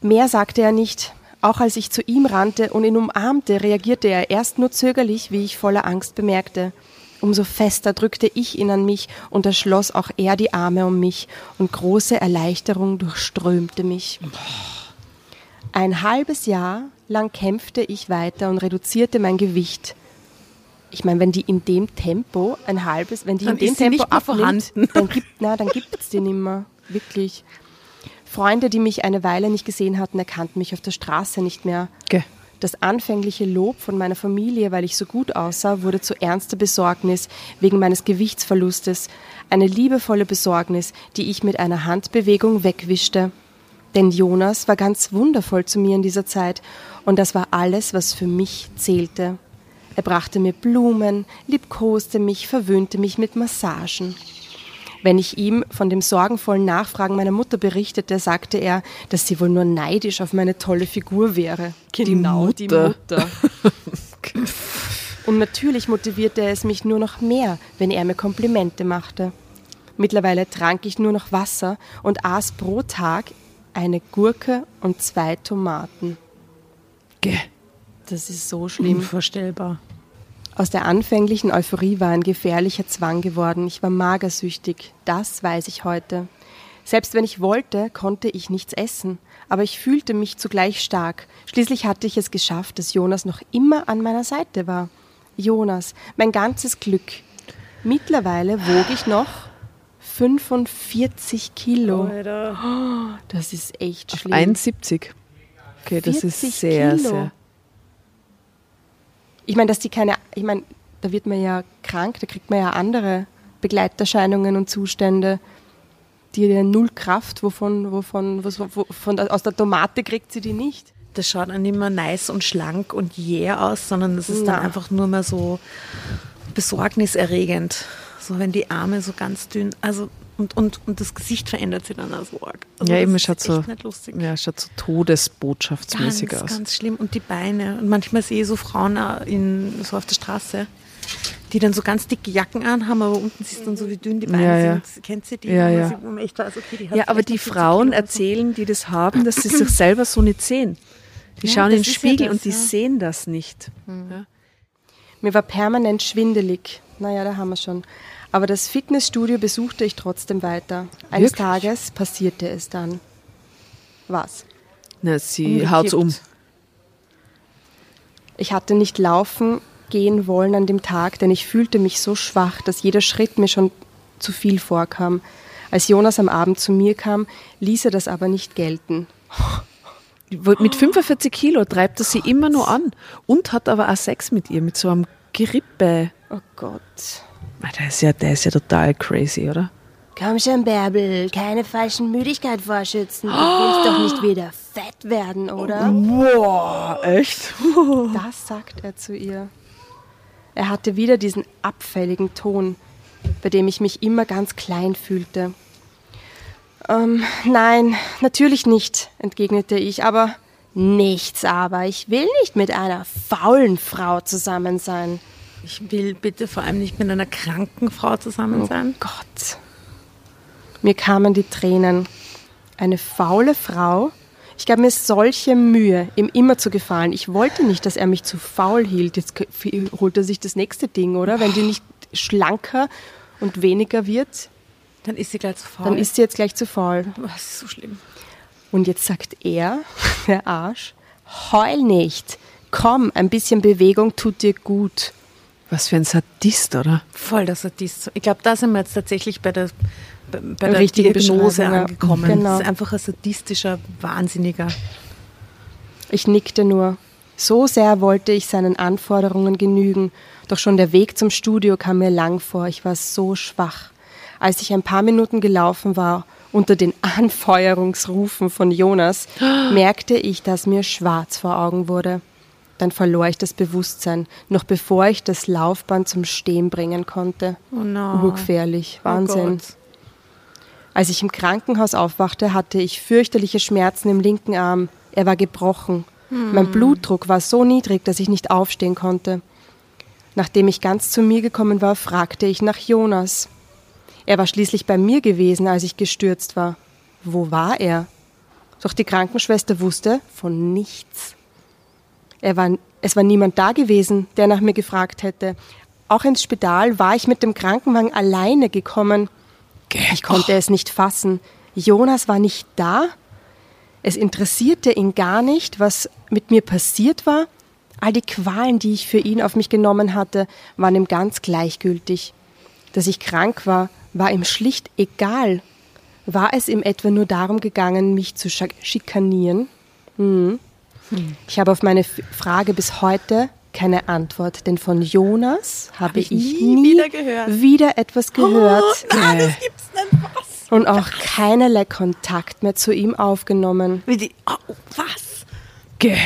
Mehr sagte er nicht. Auch als ich zu ihm rannte und ihn umarmte, reagierte er erst nur zögerlich, wie ich voller Angst bemerkte. Umso fester drückte ich ihn an mich und da schloss auch er die Arme um mich und große Erleichterung durchströmte mich. Ein halbes Jahr lang kämpfte ich weiter und reduzierte mein Gewicht. Ich meine, wenn die in dem Tempo ein halbes, wenn die Dann in dem Tempo abnimmt, vorhanden. dann gibt, na, dann gibt's die nimmer. Wirklich. Freunde, die mich eine Weile nicht gesehen hatten, erkannten mich auf der Straße nicht mehr. Gell. Das anfängliche Lob von meiner Familie, weil ich so gut aussah, wurde zu ernster Besorgnis wegen meines Gewichtsverlustes. Eine liebevolle Besorgnis, die ich mit einer Handbewegung wegwischte. Denn Jonas war ganz wundervoll zu mir in dieser Zeit und das war alles, was für mich zählte. Er brachte mir Blumen, liebkoste mich, verwöhnte mich mit Massagen. Wenn ich ihm von dem sorgenvollen Nachfragen meiner Mutter berichtete, sagte er, dass sie wohl nur neidisch auf meine tolle Figur wäre. Genau, die Mutter. Mutter. Und natürlich motivierte es mich nur noch mehr, wenn er mir Komplimente machte. Mittlerweile trank ich nur noch Wasser und aß pro Tag eine Gurke und zwei Tomaten. Gell. Das ist so schlimm. unvorstellbar. Aus der anfänglichen Euphorie war ein gefährlicher Zwang geworden. Ich war magersüchtig. Das weiß ich heute. Selbst wenn ich wollte, konnte ich nichts essen. Aber ich fühlte mich zugleich stark. Schließlich hatte ich es geschafft, dass Jonas noch immer an meiner Seite war. Jonas, mein ganzes Glück. Mittlerweile wog ich noch 45 Kilo. Das ist echt schlimm. 1,70. Okay, das 40 ist sehr, Kilo. sehr. Ich meine, dass die keine, ich meine, da wird man ja krank, da kriegt man ja andere Begleiterscheinungen und Zustände, die ja null Kraft, wovon, wovon, was, wo, von der, aus der Tomate kriegt sie die nicht. Das schaut dann nicht mehr nice und schlank und jäh aus, sondern das ist dann Na. einfach nur mehr so besorgniserregend. So wenn die Arme so ganz dünn, also und, und, und das Gesicht verändert sich dann als arg. Also Ja, das eben, ist schaut so, nicht lustig. ja, schaut so todesbotschaftsmäßig ganz, aus. ganz schlimm. Und die Beine. Und manchmal sehe ich so Frauen auch in, so auf der Straße, die dann so ganz dicke Jacken anhaben, aber unten siehst du dann so, wie dünn die Beine Ja, ja. sind. Kennt sie die? Ja, ja. sieht, weiß, okay, die Ja, aber die noch 40 Frauen so. erzählen, die das haben, dass sie sich selber so nicht sehen. Die Ja, schauen in den Spiegel das, und die ja. sehen das nicht. Ja. Mir war permanent schwindelig. Naja, da haben wir schon. Aber das Fitnessstudio besuchte ich trotzdem weiter. Eines Wirklich? Tages passierte es dann. Was? Na, sie Umgekippt. haut's um. Ich hatte nicht laufen gehen wollen an dem Tag, denn ich fühlte mich so schwach, dass jeder Schritt mir schon zu viel vorkam. Als Jonas am Abend zu mir kam, ließ er das aber nicht gelten. Mit 45 Kilo treibt er sie immer nur an und hat aber auch Sex mit ihr, mit so einem Gerippe. Oh Gott. Ah, Der ist ja, der ist ja total crazy, oder? Komm schon, Bärbel, keine falschen Müdigkeit vorschützen. Du willst doch nicht wieder fett werden, oder? Wow, echt? Das sagt er zu ihr. Er hatte wieder diesen abfälligen Ton, bei dem ich mich immer ganz klein fühlte. Ähm, nein, natürlich nicht, entgegnete ich, aber nichts aber. Ich will nicht mit einer faulen Frau zusammen sein. Ich will bitte vor allem nicht mit einer kranken Frau zusammen sein. Gott. Mir kamen die Tränen. Eine faule Frau? Ich gab mir solche Mühe, ihm immer zu gefallen. Ich wollte nicht, dass er mich zu faul hielt. Jetzt holt er sich das nächste Ding, oder? Wenn die nicht schlanker und weniger wird, Dann ist sie gleich zu faul. dann ist sie jetzt gleich zu faul. Oh, das ist so schlimm. Und jetzt sagt er, der Arsch, heul nicht. Komm, ein bisschen Bewegung tut dir gut. Was für ein Sadist, oder? Voll der Sadist. Ich glaube, da sind wir jetzt tatsächlich bei der, bei, bei der Richtige Diagnose ja. angekommen. Genau. Das ist einfach ein sadistischer Wahnsinniger. Ich nickte nur. So sehr wollte ich seinen Anforderungen genügen, doch schon der Weg zum Studio kam mir lang vor. Ich war so schwach. Als ich ein paar Minuten gelaufen war, unter den Anfeuerungsrufen von Jonas, merkte ich, dass mir schwarz vor Augen wurde. Dann verlor ich das Bewusstsein, noch bevor ich das Laufband zum Stehen bringen konnte. Oh no. Urgefährlich, Wahnsinn. Oh. Als ich im Krankenhaus aufwachte, hatte ich fürchterliche Schmerzen im linken Arm. Er war gebrochen. Mein Blutdruck war so niedrig, dass ich nicht aufstehen konnte. Nachdem ich ganz zu mir gekommen war, fragte ich nach Jonas. Er war schließlich bei mir gewesen, als ich gestürzt war. Wo war er? Doch die Krankenschwester wusste von nichts. Er war, es war niemand da gewesen, der nach mir gefragt hätte. Auch ins Spital war ich mit dem Krankenwagen alleine gekommen. Ich konnte es nicht fassen. Jonas war nicht da. Es interessierte ihn gar nicht, was mit mir passiert war. All die Qualen, die ich für ihn auf mich genommen hatte, waren ihm ganz gleichgültig. Dass ich krank war, war ihm schlicht egal. War es ihm etwa nur darum gegangen, mich zu schikanieren? Hm. Ich habe auf meine Frage bis heute keine Antwort, denn von Jonas habe ich ich, nie wieder gehört. wieder etwas gehört Nein, das gibt's nicht. Was? und auch keinerlei Kontakt mehr zu ihm aufgenommen. Wie die, oh, was? Gäh.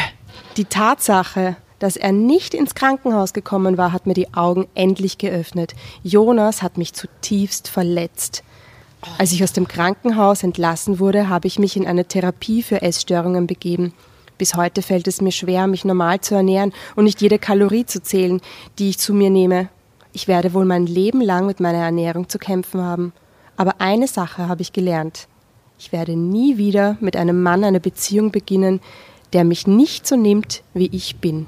Die Tatsache, dass er nicht ins Krankenhaus gekommen war, hat mir die Augen endlich geöffnet. Jonas hat mich zutiefst verletzt. Als ich aus dem Krankenhaus entlassen wurde, habe ich mich in eine Therapie für Essstörungen begeben. Bis heute fällt es mir schwer, mich normal zu ernähren und nicht jede Kalorie zu zählen, die ich zu mir nehme. Ich werde wohl mein Leben lang mit meiner Ernährung zu kämpfen haben. Aber eine Sache habe ich gelernt. Ich werde nie wieder mit einem Mann eine Beziehung beginnen, der mich nicht so nimmt, wie ich bin.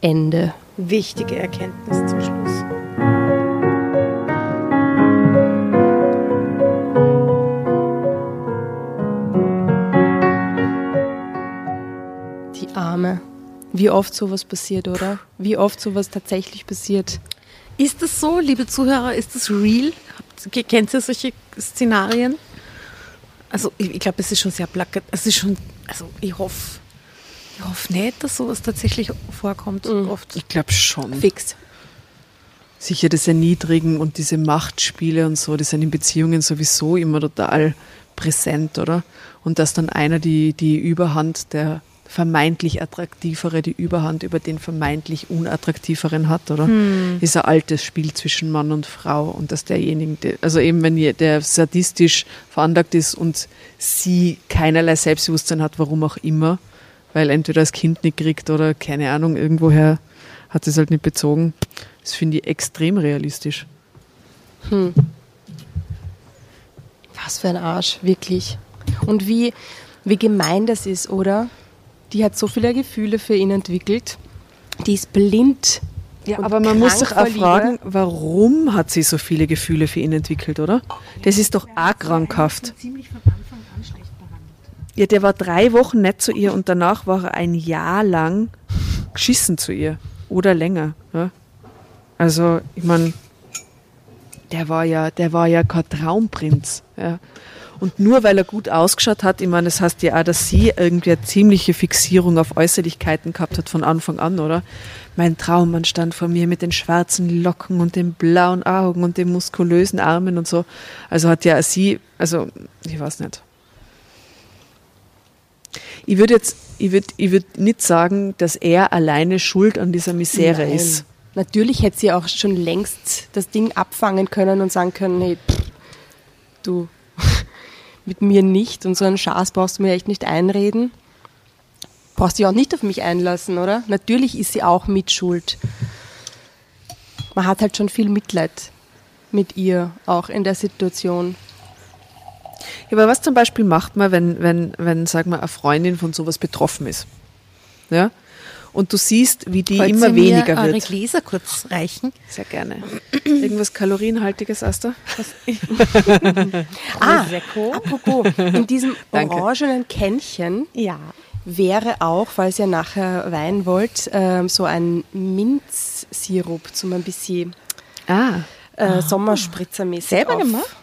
Ende. Wichtige Erkenntnis zum Schluss. Arme. Wie oft sowas passiert, oder? Wie oft sowas tatsächlich passiert. Ist das so, liebe Zuhörer, ist das real? Habt- Kennt ihr solche Szenarien? Also ich, ich glaube, es ist schon sehr plakat. Es ist schon, also ich hoffe, ich hoffe nicht, dass sowas tatsächlich vorkommt oft. Ich glaube schon. Fix. Sicher das Erniedrigen und diese Machtspiele und so, die sind in Beziehungen sowieso immer total präsent, oder? Und dass dann einer die, die Überhand, der vermeintlich attraktivere, die Überhand über den vermeintlich unattraktiveren hat, oder? Ist ein altes Spiel zwischen Mann und Frau und dass derjenige, der- also eben wenn der sadistisch veranlagt ist und sie keinerlei Selbstbewusstsein hat, warum auch immer, weil entweder das Kind nicht kriegt oder keine Ahnung, irgendwoher hat es halt nicht bezogen. Das finde ich extrem realistisch. Was für ein Arsch, wirklich. Und wie, wie gemein das ist, oder? Die hat so viele Gefühle für ihn entwickelt. Die ist blind. Ja, und aber man muss sich auch fragen, warum hat sie so viele Gefühle für ihn entwickelt, oder? Das ist doch auch krankhaft. Ziemlich von Anfang an schlecht behandelt. Ja, der war drei Wochen nett zu ihr und danach war er ein Jahr lang geschissen zu ihr. Oder länger. Ja? Also, ich meine, der war ja, der war ja kein Traumprinz. Ja? Und nur weil er gut ausgeschaut hat, ich meine, das heißt ja auch, dass sie irgendwie eine ziemliche Fixierung auf Äußerlichkeiten gehabt hat von Anfang an, oder? Mein Traummann stand vor mir mit den schwarzen Locken und den blauen Augen und den muskulösen Armen und so. Also hat ja sie, also, ich weiß nicht. Ich würde jetzt, ich würde, ich würde nicht sagen, dass er alleine schuld an dieser Misere Nein. ist. Natürlich hätte sie auch schon längst das Ding abfangen können und sagen können, hey, pff, du, mit mir nicht und so einen Schaß brauchst du mir echt nicht einreden. Brauchst dich auch nicht auf mich einlassen, oder? Natürlich ist sie auch mitschuld. Man hat halt schon viel Mitleid mit ihr, auch in der Situation. Ja, aber was zum Beispiel macht man, wenn, wenn, wenn, sagen wir, eine Freundin von sowas betroffen ist? Ja? Und du siehst, wie die Wollt immer weniger mir eure wird. Gläser kurz reichen? Sehr gerne. Irgendwas Kalorienhaltiges, Asta? Ah, apropos, in diesem Danke. orangenen Kännchen Ja. wäre auch, falls ihr nachher Wein wollt, ähm, so ein Minzsirup zum ein bisschen Ah. äh, Sommerspritzermäßig. Selber auf- gemacht?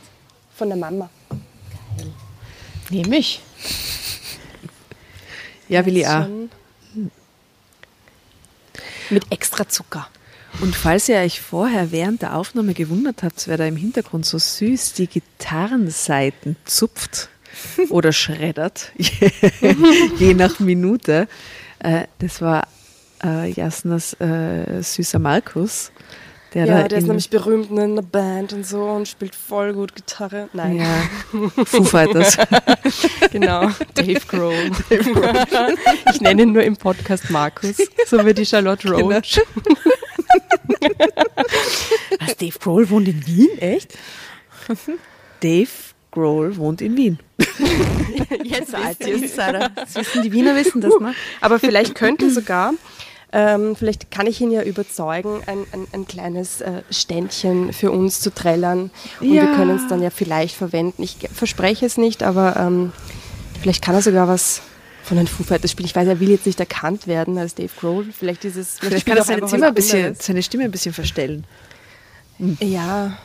Von der Mama. Nehme ich. Ja, will ich auch. Mit extra Zucker. Und falls ihr euch vorher während der Aufnahme gewundert habt, wer da im Hintergrund so süß die Gitarrenseiten zupft oder schreddert, je nach Minute, äh, das war äh, Jasnas äh, süßer Markus. Der Ja, der ist nämlich berühmt in einer Band und so und spielt voll gut Gitarre. Nein, ja, Foo Fighters. genau. Dave Grohl. ich nenne ihn nur im Podcast Markus, so wie die Charlotte Roach. Was, Dave Grohl wohnt in Wien? Echt? Dave Grohl wohnt in Wien. Jetzt Alte Insider. Das wissen die Wiener, wissen das, ne? Aber vielleicht könnte sogar, ähm, vielleicht kann ich ihn ja überzeugen, ein, ein, ein kleines äh, Ständchen für uns zu trällern. Und Ja. wir können es dann ja vielleicht verwenden. Ich verspreche es nicht, aber ähm, vielleicht kann er sogar was von den Foo Fighters spielen. Ich weiß, er will jetzt nicht erkannt werden als Dave Grohl. Vielleicht ist es. Vielleicht kann er seine, was ein bisschen, seine Stimme ein bisschen verstellen. Ja,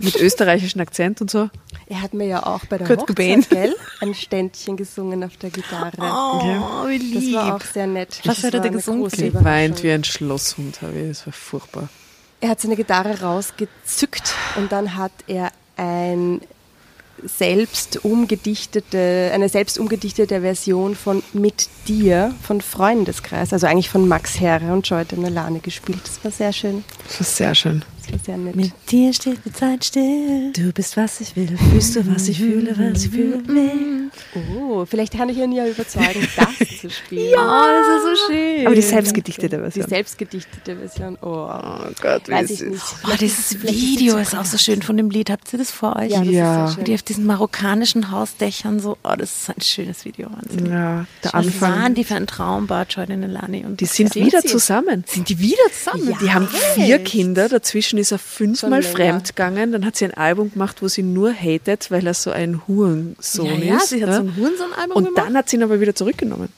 Mit österreichischen Akzent und so. er hat mir ja auch bei der Kurt Hochzeit, Cobain. gell, ein Ständchen gesungen auf der Gitarre. Oh, wie Das war auch sehr nett. Was das hat er da eine gesungen? Überraschung. wie ein Schlosshund, habe ich. Das war furchtbar. Er hat seine Gitarre rausgezückt und dann hat er ein selbst umgedichtete, eine selbst umgedichtete Version von Mit dir von Freundeskreis, also eigentlich von Max Herre und Joy Denelane gespielt. Das war sehr schön. Das war sehr schön. Das war sehr nett. Mit dir steht die Zeit still. Du bist, was ich will. Fühlst du, was ich fühle, was ich fühlen Oh, vielleicht kann ich ihn ja überzeugen, das zu spielen. Ja, das ist so schön. Aber die selbstgedichtete Die Version. selbstgedichtete Version. Oh, Oh Gott, weiß ich nicht. Oh, dieses Video ist auch so schön von dem Lied. Habt ihr das vor euch? Ja, das Ja. ist Wie die schön. auf diesen marokkanischen Hausdächern so, oh, das ist ein schönes Video. Wahnsinn. Ja, der Was Anfang. waren die für ein Traumbad, Jordan Lani? Und Die was sind wieder sie? zusammen. Sind die wieder zusammen? Ja. Die haben vier Kinder, dazwischen ist er fünfmal Schon länger. fremd gegangen. Dann hat sie ein Album gemacht, wo sie nur hatet, weil er so ein Hurensohn ja, ja, ist. sie hat ja. so ein Hurensohn-Album Und gemacht. dann hat sie ihn aber wieder zurückgenommen.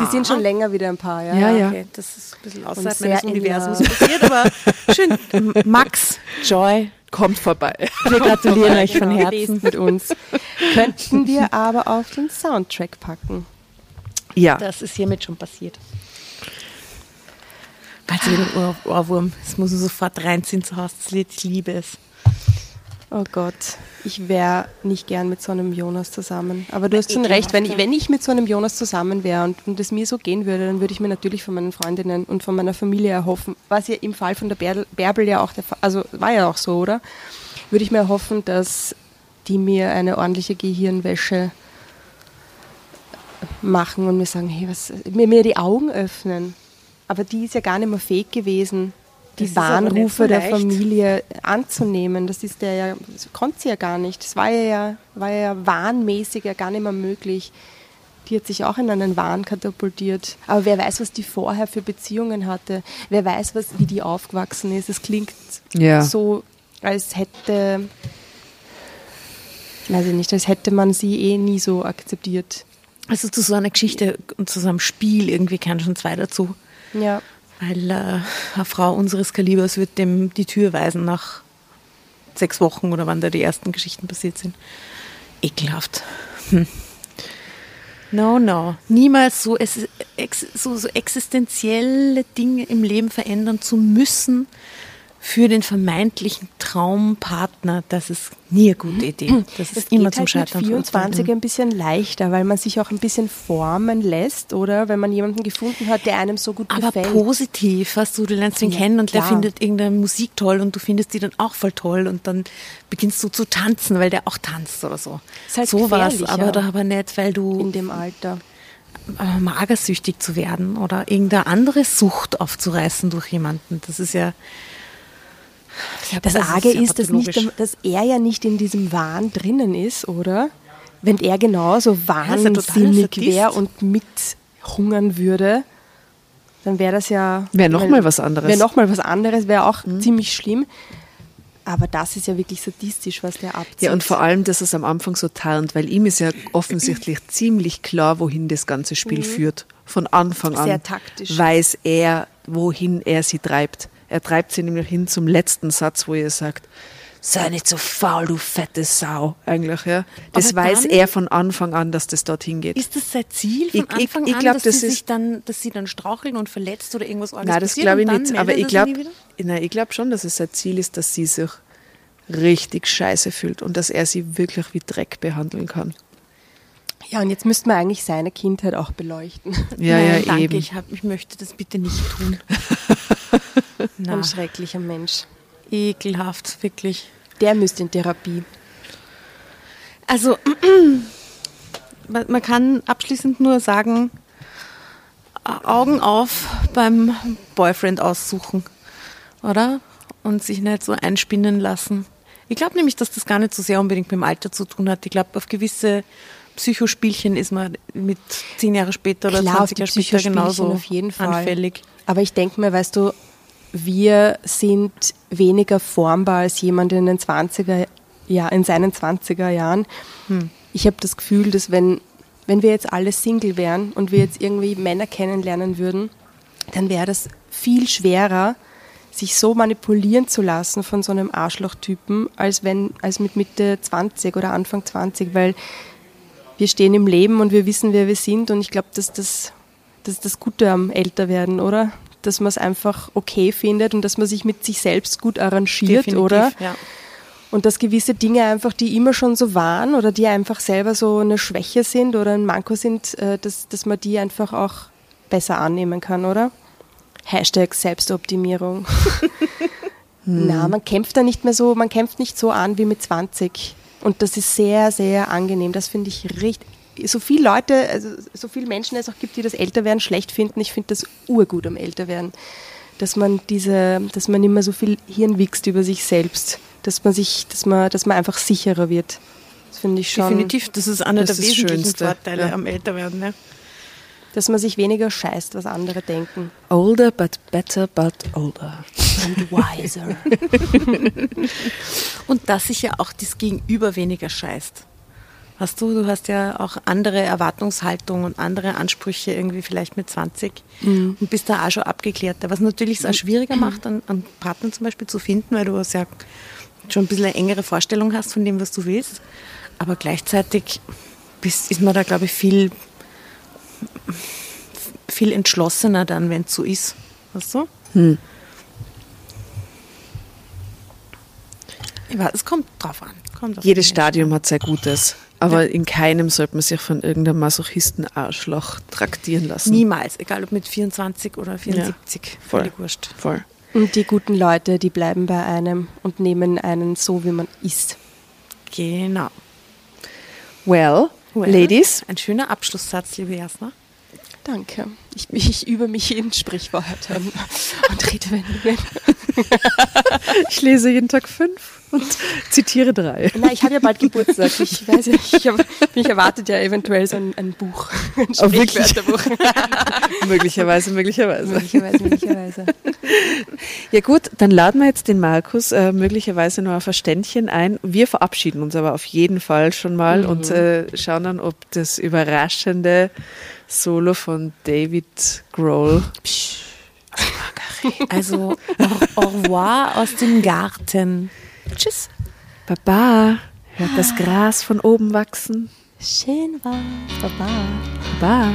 Die sind schon länger wieder ein Paar, ja. Ja, ja. Okay, das ist ein bisschen außerhalb meines in Universums der- passiert, aber schön. Max, Joy, Kommt vorbei. wir gratulieren euch von Genau, Herzen. mit uns. Könnten wir aber auf den Soundtrack packen. Ja, Das ist hiermit schon passiert. Ihr den Ohr Ohrwurm, das muss man sofort reinziehen zu Hause, das Lied, ich liebe es. Oh Gott, ich wäre nicht gern mit so einem Jonas zusammen. Aber du hast schon Ekelhafter. recht, wenn ich, wenn ich mit so einem Jonas zusammen wäre und, und es mir so gehen würde, dann würde ich mir natürlich von meinen Freundinnen und von meiner Familie erhoffen, was ja im Fall von der Bärbel, Bärbel ja auch der Fall, also war ja auch so, oder? Würde ich mir erhoffen, dass die mir eine ordentliche Gehirnwäsche machen und mir sagen, hey, was, mir, mir die Augen öffnen. Aber die ist ja gar nicht mehr fähig gewesen, die Das Warnrufe so der. Familie anzunehmen. Das ist der ja, das konnte sie ja gar nicht. Das war ja, war ja wahnmäßig ja gar nicht mehr möglich, Die hat sich auch in einen Wahn katapultiert. Aber wer weiß, was die vorher für Beziehungen hatte. Wer weiß, was, wie die aufgewachsen ist. Es klingt Ja. so, als hätte, weiß ich nicht, als hätte man sie eh nie so akzeptiert. Also zu so einer Geschichte und zu so einem Spiel irgendwie kennen schon zwei dazu. Ja. Weil äh, eine Frau unseres Kalibers wird dem die Tür weisen nach sechs Wochen oder wann da die ersten Geschichten passiert sind. Ekelhaft. Hm. No, no. Niemals so, es, ex, so, so existenzielle Dinge im Leben verändern zu müssen für den vermeintlichen Traumpartner. Das ist nie eine gute Idee. Das ist Das immer geht zum halt Scheitern mit 24 verurteilt. ein bisschen leichter, weil man sich auch ein bisschen formen lässt, oder? Wenn man jemanden gefunden hat, der einem so gut Aber gefällt. positiv, weißt du, du lernst ihn Ja, kennen und der klar. findet irgendeine Musik toll und du findest die dann auch voll toll und dann beginnst du zu tanzen, weil der auch tanzt oder so. Ist halt so was, aber da aber nicht, weil du in dem Alter. magersüchtig zu werden oder irgendeine andere Sucht aufzureißen durch jemanden. Das ist ja ja, Das ist Arge ja ist, dass, dass er ja nicht in diesem Wahn drinnen ist, oder? Wenn er genauso ist wahnsinnig wäre und mithungern würde, dann wäre das ja... Wär noch mal was anderes. Mhm. Wäre nochmal was anderes, wäre auch ziemlich schlimm. Aber das ist ja wirklich sadistisch, was der abzieht. Ja, und vor allem, dass es am Anfang so tarnt, weil ihm ist ja offensichtlich ziemlich klar, wohin das ganze Spiel führt. Von Anfang an Mhm. Sehr taktisch. weiß er, wohin er sie treibt. Er treibt sie nämlich hin zum letzten Satz, wo er sagt, sei nicht so faul, du fette Sau. Eigentlich, ja. Das Aber weiß er von Anfang an, dass das dorthin geht. Ist das sein Ziel von Ich- ich- Anfang ich an, glaub, dass, das sie ist- sich dann, dass sie dann straucheln und verletzt oder irgendwas Arges Nein, das glaube ich nicht. Aber ich glaube ich glaub schon, dass es sein Ziel ist, dass sie sich richtig scheiße fühlt und dass er sie wirklich wie Dreck behandeln kann. ja, und jetzt müsste man eigentlich seine Kindheit auch beleuchten. Ja, Nein, ja, danke, eben. Ich, hab, ich möchte das bitte nicht tun. Na, Ein schrecklicher Mensch. ekelhaft, wirklich. Der müsste in Therapie. Also, man kann abschließend nur sagen, Augen auf beim Boyfriend aussuchen, oder? Und sich nicht so einspinnen lassen. Ich glaube nämlich, dass das gar nicht so sehr unbedingt mit dem Alter zu tun hat. Ich glaube, auf gewisse Psychospielchen ist man mit zehn Jahre später oder Klar, auf 20 die Jahre später genauso auf jeden Fall. anfällig. Aber ich denke mir, weißt du, wir sind weniger formbar als jemand in den 20er, ja, in seinen 20er Jahren. Ich habe das Gefühl, dass wenn, wenn wir jetzt alle Single wären und wir jetzt irgendwie Männer kennenlernen würden, dann wäre das viel schwerer, sich so manipulieren zu lassen von so einem Arschlochtypen, als wenn, als mit Mitte 20 oder Anfang 20, weil wir stehen im Leben und wir wissen, wer wir sind und ich glaube, dass das, das ist das Gute am Älterwerden, oder? Dass man es einfach okay findet und dass man sich mit sich selbst gut arrangiert, Definitiv, oder? Ja. Und dass gewisse Dinge einfach, die immer schon so waren oder die einfach selber so eine Schwäche sind oder ein Manko sind, äh, dass, dass man die einfach auch besser annehmen kann, oder? Hashtag Selbstoptimierung. Na, man kämpft da nicht mehr so, man kämpft nicht so an wie mit 20. Und das ist sehr, sehr angenehm. Das finde ich richtig. So viele Leute, also so viele Menschen es auch gibt, die das Älterwerden schlecht finden. Ich finde das urgut am Älterwerden. Dass man diese, dass man immer so viel Hirn wächst über sich selbst. Dass man sich, dass man, dass man einfach sicherer wird. Das finde ich schon. Definitiv, das ist einer Das der ist wesentlichen Schönste, Vorteile ja. am Älterwerden. Ja. Dass man sich weniger scheißt, was andere denken. Older but better but older. And wiser. Und dass sich ja auch das Gegenüber weniger scheißt. Hast du, du hast ja auch andere Erwartungshaltung und andere Ansprüche irgendwie vielleicht mit 20 Mhm. und bist da auch schon abgeklärter, was natürlich es auch schwieriger macht, einen, einen Partner zum Beispiel zu finden, weil du ja schon ein bisschen eine engere Vorstellung hast von dem, was du willst. Aber gleichzeitig bist, ist man da, glaube ich, viel, viel entschlossener dann, wenn es so ist. Weißt du? Hm. Ich weiß, es kommt drauf an. Kommt Jedes Stadium hat sein Gutes. Aber in keinem sollte man sich von irgendeinem Masochisten-Arschloch traktieren lassen. Niemals, egal ob mit 24 oder 74. voll. Völlig wurscht. Voll. Und die guten Leute, die bleiben bei einem und nehmen einen so, wie man ist. Genau. Well, Well, Ladies, Ein schöner Abschlusssatz, liebe Jasna. Danke. Ich, ich übe mich in Sprichwörtern und Redewendungen. Ich lese jeden Tag fünf und zitiere drei. Na, ich habe ja bald Geburtstag. Ich weiß ja, ich hab, mich erwartet ja eventuell so ein, ein Buch. Ein Oh, wirklich? Möglicherweise, möglicherweise. möglicherweise, möglicherweise. Ja gut, dann laden wir jetzt den Markus äh, möglicherweise noch auf ein Ständchen ein. Wir verabschieden uns aber auf jeden Fall schon mal und äh, schauen dann, ob das überraschende Solo von David Grohl Also au, au revoir aus dem Garten. Tschüss. Baba, hört das Gras von oben wachsen. Schön war's. Baba. Baba.